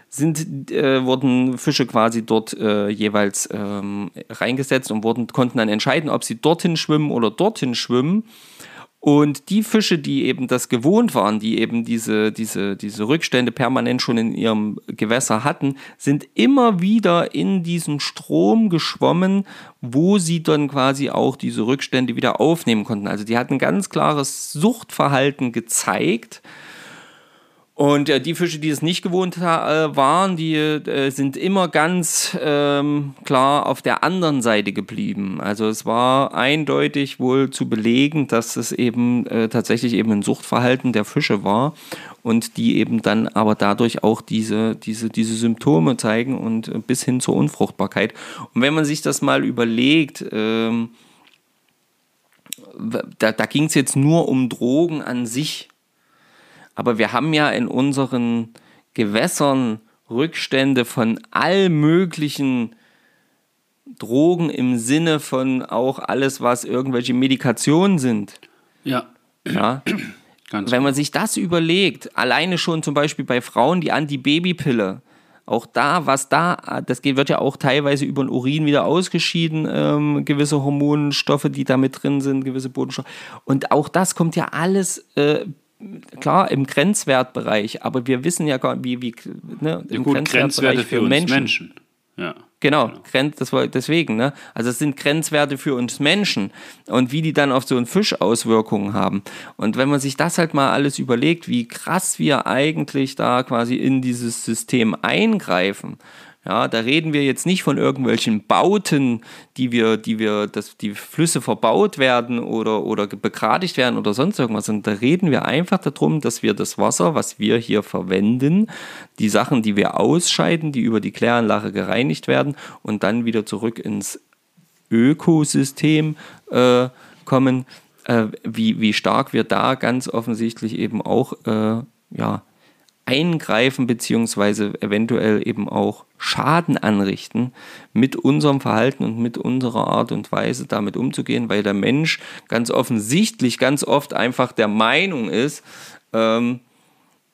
sind, äh, wurden Fische quasi dort äh, jeweils ähm, reingesetzt und wurden, konnten dann entscheiden, ob sie dorthin schwimmen oder dorthin schwimmen. Und die Fische, die eben das gewohnt waren, die eben diese, diese, diese Rückstände permanent schon in ihrem Gewässer hatten, sind immer wieder in diesen Strom geschwommen, wo sie dann quasi auch diese Rückstände wieder aufnehmen konnten. Also die hatten ganz klares Suchtverhalten gezeigt und äh, die Fische, die es nicht gewohnt äh, waren, die äh, sind immer ganz ähm, klar auf der anderen Seite geblieben. Also es war eindeutig wohl zu belegen, dass es eben äh, tatsächlich eben ein Suchtverhalten der Fische war und die eben dann aber dadurch auch diese, diese, diese Symptome zeigen und äh, bis hin zur Unfruchtbarkeit. Und wenn man sich das mal überlegt, ähm, da, da ging es jetzt nur um Drogen an sich aber wir haben ja in unseren Gewässern Rückstände von all möglichen Drogen im Sinne von auch alles, was irgendwelche Medikationen sind. Ja. Ja. Ganz Wenn man sich das überlegt, alleine schon zum Beispiel bei Frauen die Antibabypille, auch da, was da, das wird ja auch teilweise über den Urin wieder ausgeschieden, ähm, gewisse Hormonstoffe, die da mit drin sind, gewisse Bodenstoffe. Und auch das kommt ja alles äh, klar im Grenzwertbereich, aber wir wissen ja gar wie, wie ne, im ja, gut, Grenzwerte für, für Menschen. Menschen. Ja. Genau, genau. das war deswegen, ne? Also es sind Grenzwerte für uns Menschen und wie die dann auf so einen Fisch Auswirkungen haben. Und wenn man sich das halt mal alles überlegt, wie krass wir eigentlich da quasi in dieses System eingreifen ja, da reden wir jetzt nicht von irgendwelchen Bauten, die wir, die wir, dass die Flüsse verbaut werden oder, oder begradigt werden oder sonst irgendwas, sondern da reden wir einfach darum, dass wir das Wasser, was wir hier verwenden, die Sachen, die wir ausscheiden, die über die Kläranlage gereinigt werden und dann wieder zurück ins Ökosystem äh, kommen, äh, wie, wie stark wir da ganz offensichtlich eben auch äh, ja, eingreifen beziehungsweise eventuell eben auch Schaden anrichten mit unserem Verhalten und mit unserer Art und Weise damit umzugehen, weil der Mensch ganz offensichtlich ganz oft einfach der Meinung ist, ähm,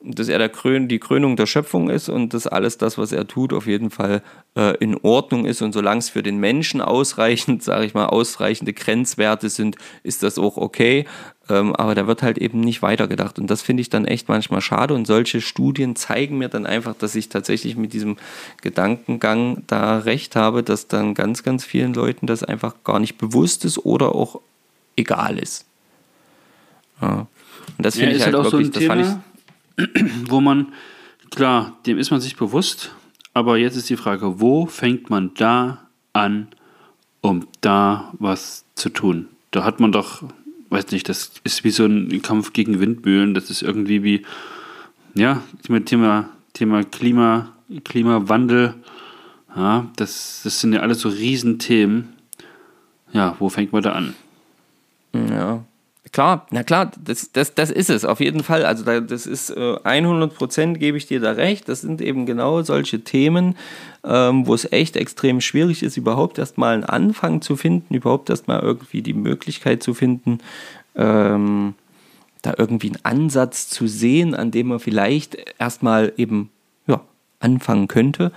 dass er der Krön die Krönung der Schöpfung ist und dass alles das, was er tut, auf jeden Fall äh, in Ordnung ist. Und solange es für den Menschen ausreichend, sage ich mal, ausreichende Grenzwerte sind, ist das auch okay. Ähm, aber da wird halt eben nicht weitergedacht. Und das finde ich dann echt manchmal schade. Und solche Studien zeigen mir dann einfach, dass ich tatsächlich mit diesem Gedankengang da recht habe, dass dann ganz, ganz vielen Leuten das einfach gar nicht bewusst ist oder auch egal ist. Ja. Und das finde ja, ich halt, halt wirklich, so das fand ich wo man, klar, dem ist man sich bewusst, aber jetzt ist die Frage, wo fängt man da an, um da was zu tun? Da hat man doch, weiß nicht, das ist wie so ein Kampf gegen Windmühlen, das ist irgendwie wie, ja, Thema, Thema Klima, Klimawandel, ja, das, das sind ja alles so Riesenthemen. Ja, wo fängt man da an? Ja, Klar, na klar, das, das, das ist es auf jeden Fall. Also da, das ist äh, 100 Prozent, gebe ich dir da recht. Das sind eben genau solche Themen, ähm, wo es echt extrem schwierig ist, überhaupt erstmal einen Anfang zu finden, überhaupt erstmal irgendwie die Möglichkeit zu finden, ähm, da irgendwie einen Ansatz zu sehen, an dem man vielleicht erstmal eben ja, anfangen könnte.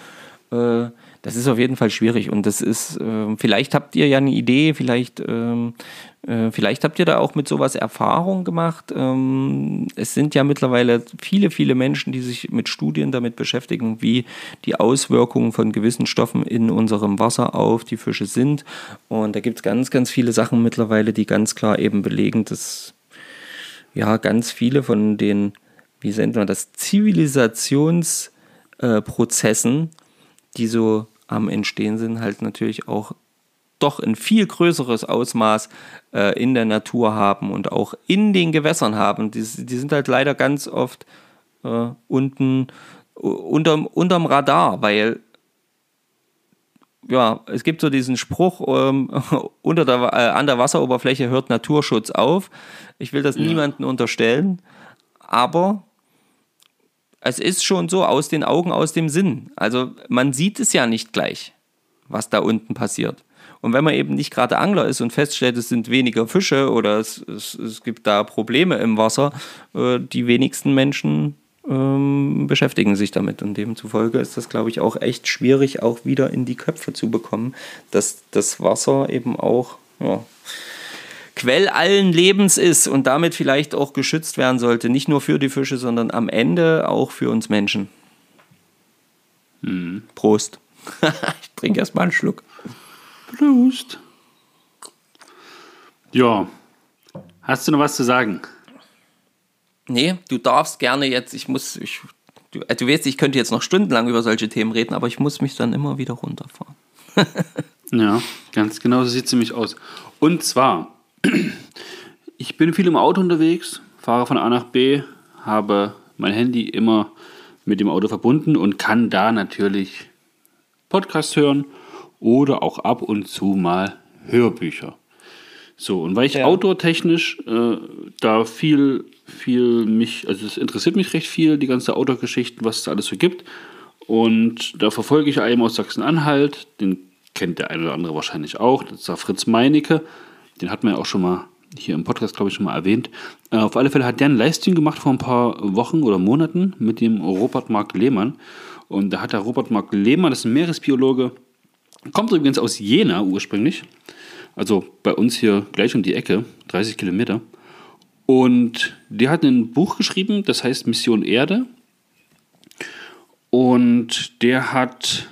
Äh, das ist auf jeden Fall schwierig und das ist, äh, vielleicht habt ihr ja eine Idee, vielleicht, ähm, äh, vielleicht habt ihr da auch mit sowas Erfahrung gemacht. Ähm, es sind ja mittlerweile viele, viele Menschen, die sich mit Studien damit beschäftigen, wie die Auswirkungen von gewissen Stoffen in unserem Wasser auf die Fische sind. Und da gibt es ganz, ganz viele Sachen mittlerweile, die ganz klar eben belegen, dass ja ganz viele von den, wie nennt man das, Zivilisationsprozessen, äh, die so am Entstehen sind, halt natürlich auch doch ein viel größeres Ausmaß äh, in der Natur haben und auch in den Gewässern haben. Die, die sind halt leider ganz oft äh, unten unterm, unterm Radar, weil ja, es gibt so diesen Spruch, ähm, unter der, äh, an der Wasseroberfläche hört Naturschutz auf. Ich will das ja. niemandem unterstellen, aber es ist schon so aus den Augen, aus dem Sinn. Also man sieht es ja nicht gleich, was da unten passiert. Und wenn man eben nicht gerade Angler ist und feststellt, es sind weniger Fische oder es, es, es gibt da Probleme im Wasser, äh, die wenigsten Menschen ähm, beschäftigen sich damit. Und demzufolge ist das, glaube ich, auch echt schwierig, auch wieder in die Köpfe zu bekommen, dass das Wasser eben auch ja, Quell allen Lebens ist und damit vielleicht auch geschützt werden sollte. Nicht nur für die Fische, sondern am Ende auch für uns Menschen. Hm. Prost. ich trinke erstmal einen Schluck. Prost. Ja. Hast du noch was zu sagen? Nee, du darfst gerne jetzt, ich muss, ich, du, äh, du weißt, ich könnte jetzt noch stundenlang über solche Themen reden, aber ich muss mich dann immer wieder runterfahren. ja, ganz genau so sieht es nämlich aus. Und zwar ich bin viel im Auto unterwegs, fahre von A nach B, habe mein Handy immer mit dem Auto verbunden und kann da natürlich Podcasts hören oder auch ab und zu mal Hörbücher. So, und weil ich ja. outdoor-technisch äh, da viel, viel mich, also es interessiert mich recht viel, die ganze Outdoor-Geschichten, was es da alles so gibt. Und da verfolge ich einen aus Sachsen-Anhalt, den kennt der eine oder andere wahrscheinlich auch, das ist der Fritz Meinecke. Den hat man ja auch schon mal hier im Podcast, glaube ich, schon mal erwähnt. Äh, auf alle Fälle hat der einen Livestream gemacht vor ein paar Wochen oder Monaten mit dem Robert Mark Lehmann. Und da hat der Robert Mark Lehmann, das ist ein Meeresbiologe, kommt übrigens aus Jena ursprünglich. Also bei uns hier gleich um die Ecke, 30 Kilometer. Und der hat ein Buch geschrieben, das heißt Mission Erde. Und der hat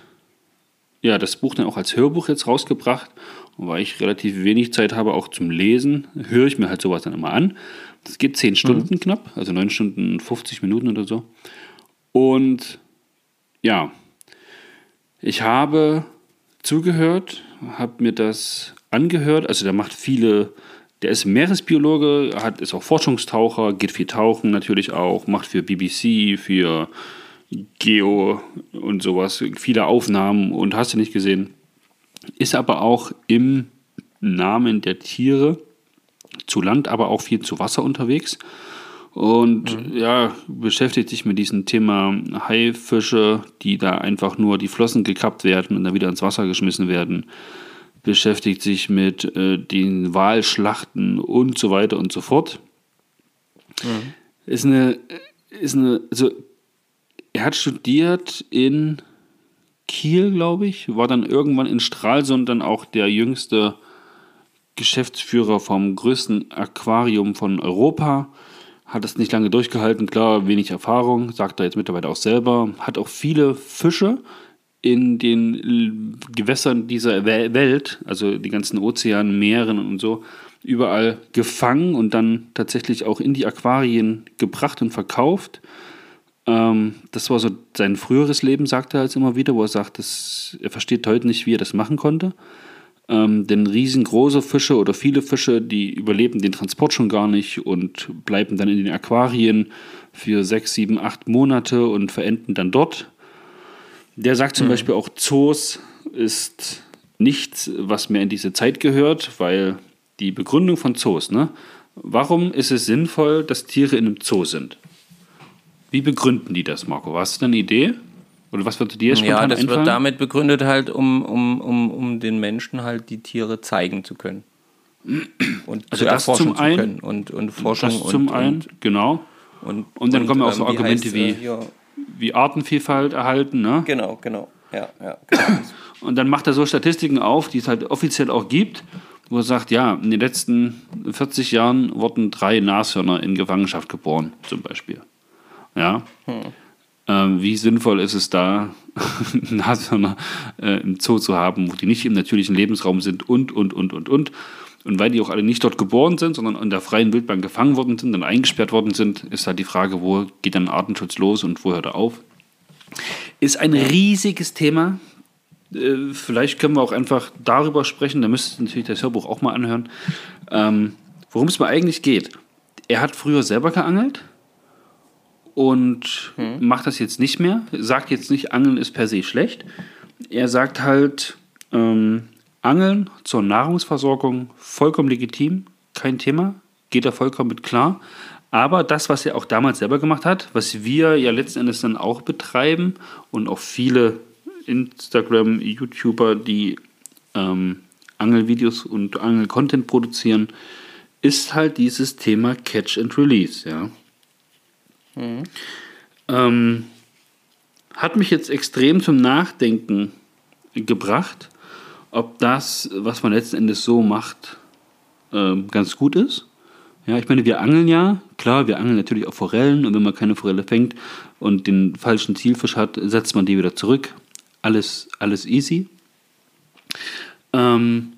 ja das Buch dann auch als Hörbuch jetzt rausgebracht und weil ich relativ wenig Zeit habe, auch zum Lesen, höre ich mir halt sowas dann immer an. Das geht 10 Stunden mhm. knapp, also 9 Stunden 50 Minuten oder so. Und ja, ich habe zugehört, habe mir das angehört. Also der macht viele, der ist Meeresbiologe, hat, ist auch Forschungstaucher, geht viel tauchen natürlich auch, macht für BBC, für Geo und sowas, viele Aufnahmen und hast du nicht gesehen ist aber auch im Namen der Tiere zu Land, aber auch viel zu Wasser unterwegs. Und mhm. ja, beschäftigt sich mit diesem Thema Haifische, die da einfach nur die Flossen gekappt werden und dann wieder ins Wasser geschmissen werden. Beschäftigt sich mit äh, den Walschlachten und so weiter und so fort. Mhm. Ist eine, ist eine, also er hat studiert in Kiel, glaube ich, war dann irgendwann in Stralsund dann auch der jüngste Geschäftsführer vom größten Aquarium von Europa hat es nicht lange durchgehalten, klar, wenig Erfahrung, sagt er jetzt mittlerweile auch selber, hat auch viele Fische in den Gewässern dieser Welt, also die ganzen Ozeanen, Meeren und so, überall gefangen und dann tatsächlich auch in die Aquarien gebracht und verkauft. Ähm, das war so sein früheres Leben, sagt er jetzt immer wieder, wo er sagt, dass er versteht heute nicht, wie er das machen konnte. Ähm, denn riesengroße Fische oder viele Fische, die überleben den Transport schon gar nicht und bleiben dann in den Aquarien für sechs, sieben, acht Monate und verenden dann dort. Der sagt zum mhm. Beispiel auch, Zoos ist nichts, was mehr in diese Zeit gehört, weil die Begründung von Zoos, ne? Warum ist es sinnvoll, dass Tiere in einem Zoo sind? Wie begründen die das, Marco? Hast du eine Idee? Oder was würde dir spontan Ja, das einfallen? wird damit begründet halt, um, um, um, um den Menschen halt die Tiere zeigen zu können. Und also das zum zu einen, können. Und, und Forschung das zum und, einen, und, genau. Und, und dann und, kommen auch so ähm, Argumente wie, heißt, wie, ja. wie, Artenvielfalt erhalten. Ne? Genau, genau. Ja, ja, genau. und dann macht er so Statistiken auf, die es halt offiziell auch gibt, wo er sagt, ja, in den letzten 40 Jahren wurden drei Nashörner in Gefangenschaft geboren, zum Beispiel. Ja. Hm. Ähm, wie sinnvoll ist es da, Nashörner äh, im Zoo zu haben, wo die nicht im natürlichen Lebensraum sind und, und, und, und, und. Und weil die auch alle nicht dort geboren sind, sondern in der freien Wildbahn gefangen worden sind, dann eingesperrt worden sind, ist halt die Frage, wo geht dann Artenschutz los und wo hört er auf? Ist ein riesiges Thema. Äh, vielleicht können wir auch einfach darüber sprechen, da müsst ihr natürlich das Hörbuch auch mal anhören, ähm, worum es mal eigentlich geht. Er hat früher selber geangelt und hm. macht das jetzt nicht mehr. Sagt jetzt nicht, Angeln ist per se schlecht. Er sagt halt, ähm, Angeln zur Nahrungsversorgung vollkommen legitim, kein Thema, geht er vollkommen mit klar. Aber das, was er auch damals selber gemacht hat, was wir ja letzten Endes dann auch betreiben und auch viele Instagram, YouTuber, die ähm, Angelvideos und Angel-Content produzieren, ist halt dieses Thema Catch and Release, ja. Ähm, hat mich jetzt extrem zum Nachdenken gebracht, ob das, was man letzten Endes so macht, äh, ganz gut ist. Ja, ich meine, wir angeln ja, klar, wir angeln natürlich auch Forellen und wenn man keine Forelle fängt und den falschen Zielfisch hat, setzt man die wieder zurück. Alles, alles easy. Ähm,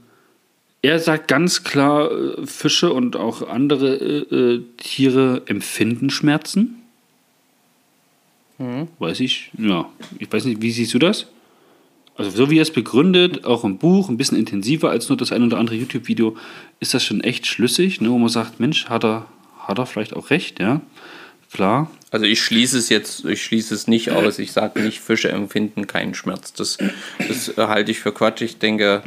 er sagt ganz klar, äh, Fische und auch andere äh, äh Tiere empfinden Schmerzen. Mhm. Weiß ich, ja. Ich weiß nicht, wie siehst du das? Also so wie er es begründet, auch im Buch, ein bisschen intensiver als nur das ein oder andere YouTube-Video, ist das schon echt schlüssig, ne, wo man sagt, Mensch, hat er, hat er vielleicht auch recht, ja. Klar. Also ich schließe es jetzt, ich schließe es nicht aus. Ich sage nicht, Fische empfinden keinen Schmerz. Das, das halte ich für Quatsch. Ich denke,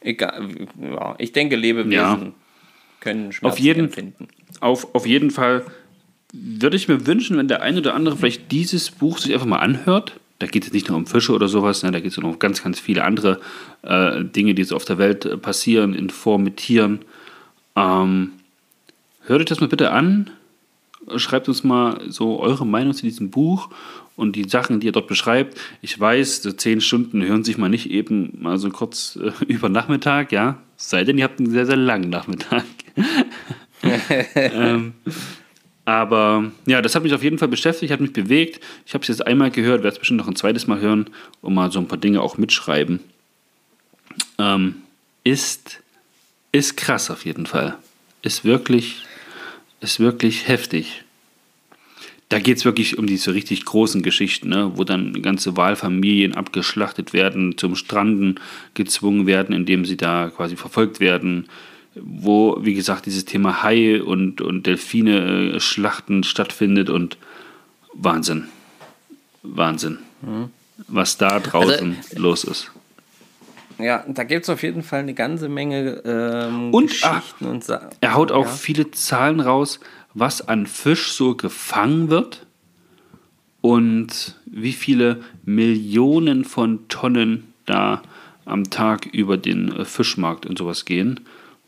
egal, ja, ich denke, Lebewesen ja. können Schmerz auf jeden, empfinden. Auf, auf jeden Fall würde ich mir wünschen, wenn der eine oder andere vielleicht dieses Buch sich einfach mal anhört. Da geht es nicht nur um Fische oder sowas, ne? da geht es um ganz, ganz viele andere äh, Dinge, die so auf der Welt äh, passieren, in Form mit Tieren. Ähm, hört euch das mal bitte an. Schreibt uns mal so eure Meinung zu diesem Buch und die Sachen, die ihr dort beschreibt. Ich weiß, so zehn Stunden hören sich mal nicht eben mal so kurz äh, über Nachmittag, ja. Sei denn, ihr habt einen sehr, sehr langen Nachmittag. ähm, aber ja, das hat mich auf jeden Fall beschäftigt, hat mich bewegt. Ich habe es jetzt einmal gehört, werde es bestimmt noch ein zweites Mal hören und mal so ein paar Dinge auch mitschreiben. Ähm, ist, ist krass auf jeden Fall. Ist wirklich, ist wirklich heftig. Da geht es wirklich um diese richtig großen Geschichten, ne? wo dann ganze Wahlfamilien abgeschlachtet werden, zum Stranden gezwungen werden, indem sie da quasi verfolgt werden wo, wie gesagt, dieses Thema Haie und, und Delfine äh, Schlachten stattfindet und Wahnsinn. Wahnsinn. Mhm. Was da draußen also, los ist. Ja, da gibt es auf jeden Fall eine ganze Menge ähm, Und, Geschichten und Sa Er haut auch Ja. viele Zahlen raus, was an Fisch so gefangen wird und wie viele Millionen von Tonnen da am Tag über den äh, Fischmarkt und sowas gehen.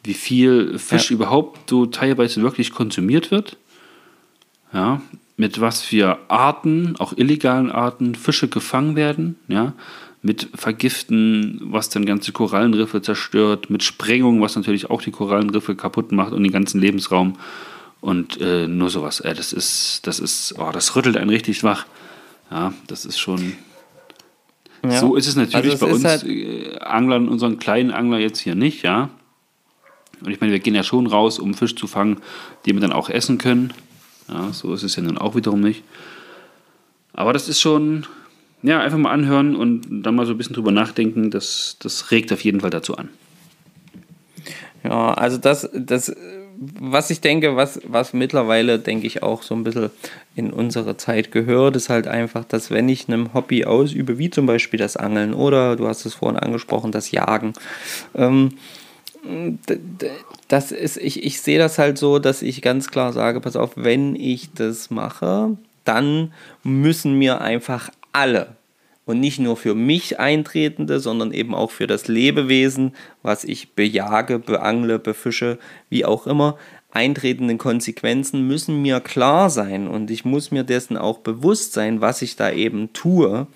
Wie viel Fisch Ja. überhaupt so teilweise wirklich konsumiert wird. Ja, mit was für Arten, auch illegalen Arten, Fische gefangen werden. Ja, mit Vergiften, was dann ganze Korallenriffe zerstört, mit Sprengung, was natürlich auch die Korallenriffe kaputt macht und den ganzen Lebensraum. Und äh, nur sowas. Äh, das ist, das ist, oh, das rüttelt einen richtig wach. Ja, das ist schon. Ja. So ist es natürlich Also bei uns halt- äh, Anglern, unseren kleinen Angler jetzt hier nicht, ja. Und ich meine, wir gehen ja schon raus, um Fisch zu fangen, den wir dann auch essen können. Ja, so ist es ja nun auch wiederum nicht. Aber das ist schon, ja, einfach mal anhören und dann mal so ein bisschen drüber nachdenken. Das, das regt auf jeden Fall dazu an. Ja, also das, das, was ich denke, was, was mittlerweile, denke ich, auch so ein bisschen in unsere Zeit gehört, ist halt einfach, dass wenn ich einem Hobby ausübe, wie zum Beispiel das Angeln oder du hast es vorhin angesprochen, das Jagen, ähm, das ist, ich, ich sehe das halt so, dass ich ganz klar sage, pass auf, wenn ich das mache, dann müssen mir einfach alle und nicht nur für mich Eintretende, sondern eben auch für das Lebewesen, was ich bejage, beangle, befische, wie auch immer, eintretenden Konsequenzen müssen mir klar sein und ich muss mir dessen auch bewusst sein, was ich da eben tue.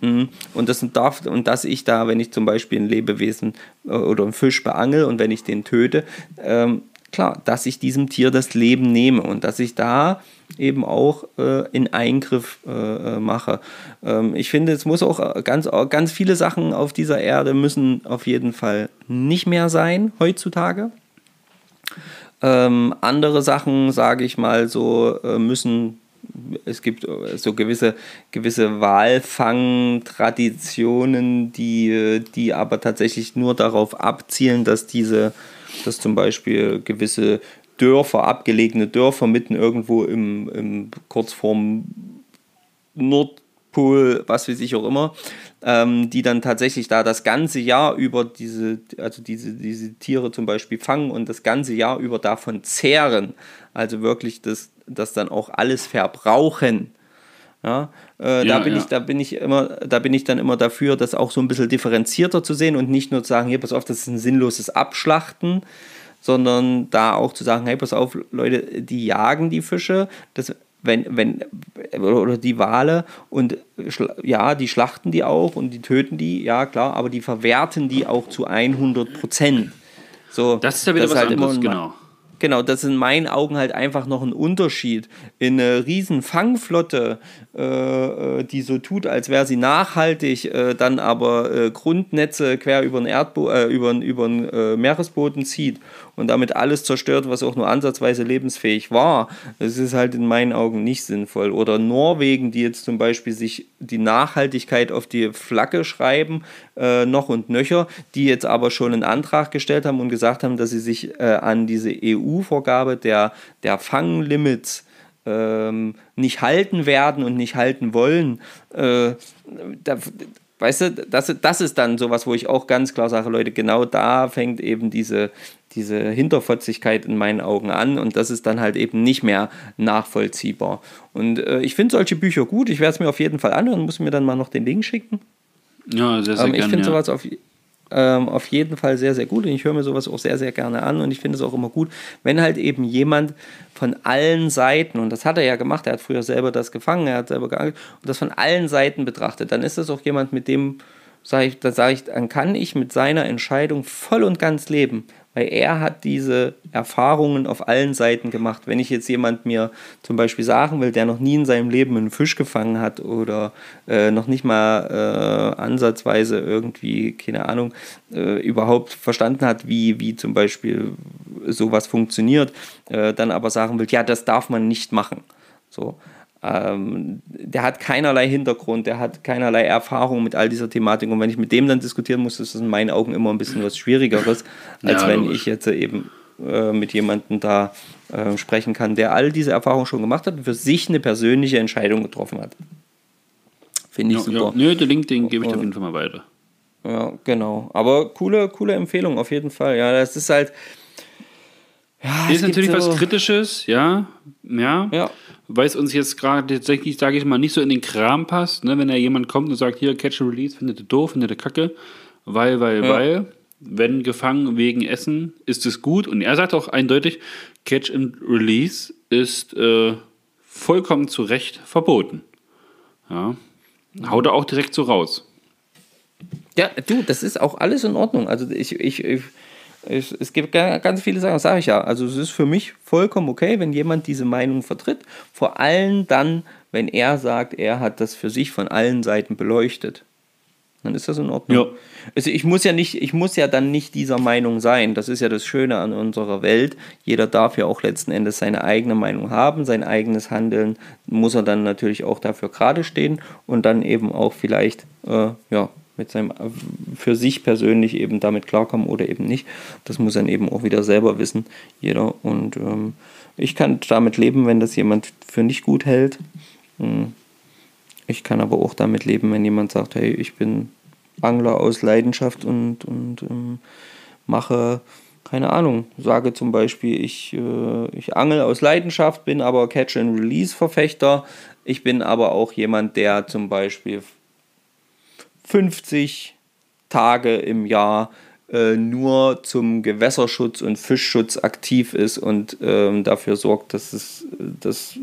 Mhm. Und das darf, und dass ich da, wenn ich zum Beispiel ein Lebewesen äh, oder einen Fisch beangel und wenn ich den töte, ähm, klar, dass ich diesem Tier das Leben nehme und dass ich da eben auch äh, in Eingriff äh, äh, mache. Ähm, ich finde, es muss auch äh, ganz, ganz viele Sachen auf dieser Erde müssen auf jeden Fall nicht mehr sein heutzutage. Ähm, andere Sachen, sage ich mal so, müssen es gibt äh, so gewisse, gewisse Walfang-Traditionen, die, äh, die aber tatsächlich nur darauf abzielen, dass diese, dass zum Beispiel gewisse Dörfer, abgelegene Dörfer mitten irgendwo im, im kurz vorm Nordpol, was weiß ich auch immer, ähm, die dann tatsächlich da das ganze Jahr über diese, also diese, diese Tiere zum Beispiel fangen und das ganze Jahr über davon zehren. Also wirklich das, das dann auch alles verbrauchen. Ja, äh, Ja, da bin ja. ich, da bin ich immer, da bin ich dann immer dafür, das auch so ein bisschen differenzierter zu sehen und nicht nur zu sagen, hier, pass auf, das ist ein sinnloses Abschlachten, sondern da auch zu sagen, hey, pass auf, Leute, die jagen die Fische, das, wenn, wenn, oder die Wale und ja, die schlachten die auch und die töten die, ja klar, aber die verwerten die auch zu 100 Prozent. So, Das ist ja wieder was halt anderes, genau. Genau, das ist in meinen Augen halt einfach noch ein Unterschied. In eine riesen Fangflotte, äh, äh, die so tut, als wäre sie nachhaltig, äh, dann aber äh, Grundnetze quer über den, Erdbo äh, über über den äh, Meeresboden zieht und damit alles zerstört, was auch nur ansatzweise lebensfähig war. Das ist halt in meinen Augen nicht sinnvoll. Oder Norwegen, die jetzt zum Beispiel sich die Nachhaltigkeit auf die Flagge schreiben, äh, noch und nöcher, die jetzt aber schon einen Antrag gestellt haben und gesagt haben, dass sie sich äh, an diese EU-Vorgabe der, der Fanglimits ähm, nicht halten werden und nicht halten wollen. Äh, da, weißt du, das, das ist dann sowas, wo ich auch ganz klar sage, Leute, genau da fängt eben diese, diese Hinterfotzigkeit in meinen Augen an und das ist dann halt eben nicht mehr nachvollziehbar. Und äh, ich finde solche Bücher gut, ich werde es mir auf jeden Fall anhören, muss mir dann mal noch den Link schicken. Ja, sehr, sehr Ähm, ich finde Ja. sowas auf, ähm, auf jeden Fall sehr, sehr gut und ich höre mir sowas auch sehr, sehr gerne an und ich finde es auch immer gut, wenn halt eben jemand von allen Seiten, und das hat er ja gemacht, er hat früher selber das gefangen, er hat selber geangelt und das von allen Seiten betrachtet, dann ist das auch jemand, mit dem, sage ich, dann sage ich, dann kann ich mit seiner Entscheidung voll und ganz leben, weil er hat diese Erfahrungen auf allen Seiten gemacht. Wenn ich jetzt jemand mir zum Beispiel sagen will, der noch nie in seinem Leben einen Fisch gefangen hat oder äh, noch nicht mal äh, ansatzweise irgendwie, keine Ahnung, äh, überhaupt verstanden hat, wie, wie zum Beispiel sowas funktioniert, äh, dann aber sagen will, ja, das darf man nicht machen. So. Ähm, der hat keinerlei Hintergrund, der hat keinerlei Erfahrung mit all dieser Thematik. Und wenn ich mit dem dann diskutieren muss, ist das in meinen Augen immer ein bisschen was Schwierigeres, als Ja, wenn logisch. ich jetzt eben äh, mit jemandem da äh, sprechen kann, der all diese Erfahrungen schon gemacht hat und für sich eine persönliche Entscheidung getroffen hat. Finde ich Ja, super. ja. Nö, den Link, den gebe ich auf jeden Fall mal weiter. Ja, genau. Aber coole, coole Empfehlung auf jeden Fall. Ja, das ist halt. Ja, ist natürlich so was Kritisches, ja, ja, ja. Weil es uns jetzt gerade tatsächlich, sage ich mal, nicht so in den Kram passt, ne? wenn da jemand kommt und sagt, hier, Catch and Release, findet ihr doof, findet ihr kacke, weil, weil, ja. weil, wenn gefangen wegen Essen, ist es gut. Und er sagt auch eindeutig, Catch and Release ist äh, vollkommen zu Recht verboten. Ja. Haut er auch direkt so raus. Ja, du, das ist auch alles in Ordnung. Also ich, ich, ich es, es gibt ganz viele Sachen, sage ich ja. Also es ist für mich vollkommen okay, wenn jemand diese Meinung vertritt. Vor allem dann, wenn er sagt, er hat das für sich von allen Seiten beleuchtet. Dann ist das in Ordnung. Ja. Also ich muss ja nicht, ich muss ja dann nicht dieser Meinung sein. Das ist ja das Schöne an unserer Welt. Jeder darf ja auch letzten Endes seine eigene Meinung haben, sein eigenes Handeln muss er dann natürlich auch dafür gerade stehen und dann eben auch vielleicht äh, ja, mit seinem für sich persönlich eben damit klarkommen oder eben nicht. Das muss dann eben auch wieder selber wissen, jeder. Und ähm, ich kann damit leben, wenn das jemand für nicht gut hält. Hm. Ich kann aber auch damit leben, wenn jemand sagt, hey, ich bin Angler aus Leidenschaft und, und ähm, mache, keine Ahnung, sage zum Beispiel, ich, äh, ich angel aus Leidenschaft, bin aber Catch-and-Release-Verfechter. Ich bin aber auch jemand, der zum Beispiel 50 Tage im Jahr äh, nur zum Gewässerschutz und Fischschutz aktiv ist und ähm, dafür sorgt, dass es, dass,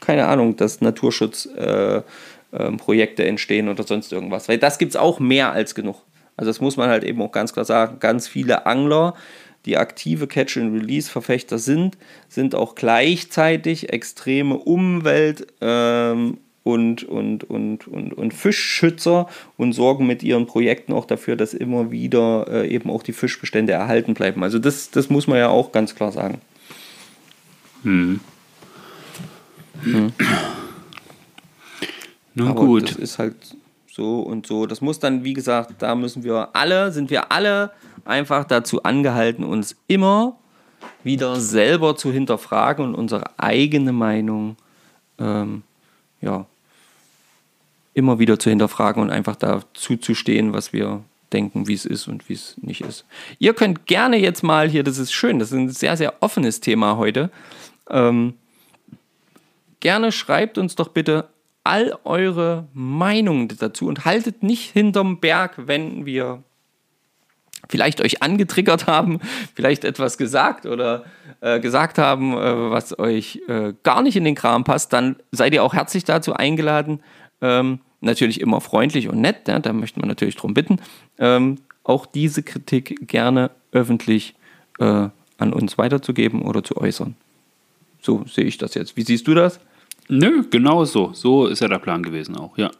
keine Ahnung, dass Naturschutzprojekte äh, äh, entstehen oder sonst irgendwas. Weil das gibt es auch mehr als genug. Also das muss man halt eben auch ganz klar sagen. Ganz viele Angler, die aktive Catch-and-Release-Verfechter sind, sind auch gleichzeitig extreme Umwelt- ähm, und, und, und, und, und Fischschützer und sorgen mit ihren Projekten auch dafür, dass immer wieder äh, eben auch die Fischbestände erhalten bleiben. Also das, das muss man ja auch ganz klar sagen. Hm. Hm. Nun Aber gut. Das ist halt so und so. Das muss dann, wie gesagt, da müssen wir alle, sind wir alle einfach dazu angehalten, uns immer wieder selber zu hinterfragen und unsere eigene Meinung ähm, ja, immer wieder zu hinterfragen und einfach dazu zu stehen, was wir denken, wie es ist und wie es nicht ist. Ihr könnt gerne jetzt mal hier, das ist schön, das ist ein sehr, sehr offenes Thema heute. Ähm, gerne schreibt uns doch bitte all eure Meinungen dazu und haltet nicht hinterm Berg, wenn wir vielleicht euch angetriggert haben, vielleicht etwas gesagt oder äh, gesagt haben, äh, was euch äh, gar nicht in den Kram passt, dann seid ihr auch herzlich dazu eingeladen, ähm, natürlich immer freundlich und nett, ja, da möchte man natürlich darum bitten, ähm, auch diese Kritik gerne öffentlich äh, an uns weiterzugeben oder zu äußern. So sehe ich das jetzt. Wie siehst du das? Nö, genau so. So ist ja der Plan gewesen auch, ja.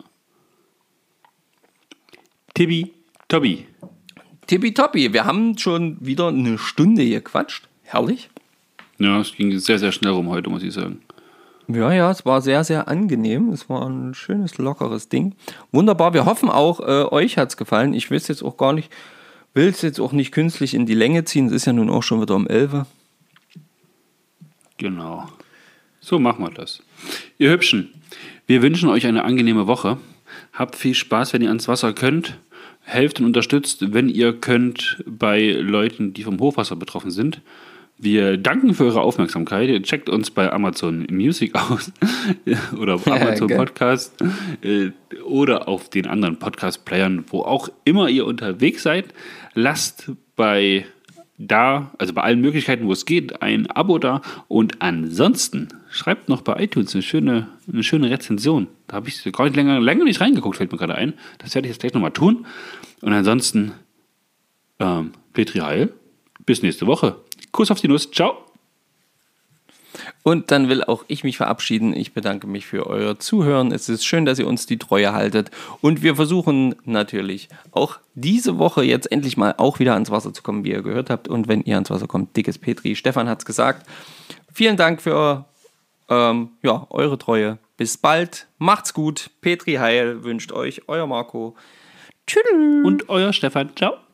Tibi, Tobi. Tibi Tobi, wir haben schon wieder eine Stunde gequatscht. Herrlich. Ja, es ging sehr, sehr schnell rum heute, muss ich sagen. Ja, ja, es war sehr, sehr angenehm. Es war ein schönes, lockeres Ding. Wunderbar. Wir hoffen auch, äh, euch hat es gefallen. Ich will es jetzt auch gar nicht, will es jetzt auch nicht künstlich in die Länge ziehen. Es ist ja nun auch schon wieder um 11. Genau. So machen wir das. Ihr Hübschen, wir wünschen euch eine angenehme Woche. Habt viel Spaß, wenn ihr ans Wasser könnt. Helft und unterstützt, wenn ihr könnt, bei Leuten, die vom Hochwasser betroffen sind. Wir danken für eure Aufmerksamkeit. Checkt uns bei Amazon Music aus oder auf Amazon ja, Podcast äh, oder auf den anderen Podcast-Playern, wo auch immer ihr unterwegs seid. Lasst bei da, also bei allen Möglichkeiten, wo es geht, ein Abo da. Und ansonsten schreibt noch bei iTunes eine schöne, eine schöne Rezension. Da habe ich gar nicht länger, länger nicht reingeguckt, fällt mir gerade ein. Das werde ich jetzt gleich nochmal tun. Und ansonsten, ähm, Petri Heil, bis nächste Woche. Kuss auf die Nuss. Ciao. Und dann will auch ich mich verabschieden. Ich bedanke mich für euer Zuhören. Es ist schön, dass ihr uns die Treue haltet. Und wir versuchen natürlich auch diese Woche jetzt endlich mal auch wieder ans Wasser zu kommen, wie ihr gehört habt. Und wenn ihr ans Wasser kommt, dickes Petri. Stefan hat es gesagt. Vielen Dank für ähm, ja, eure Treue. Bis bald. Macht's gut. Petri Heil wünscht euch euer Marco. Tschüss. Und euer Stefan. Ciao.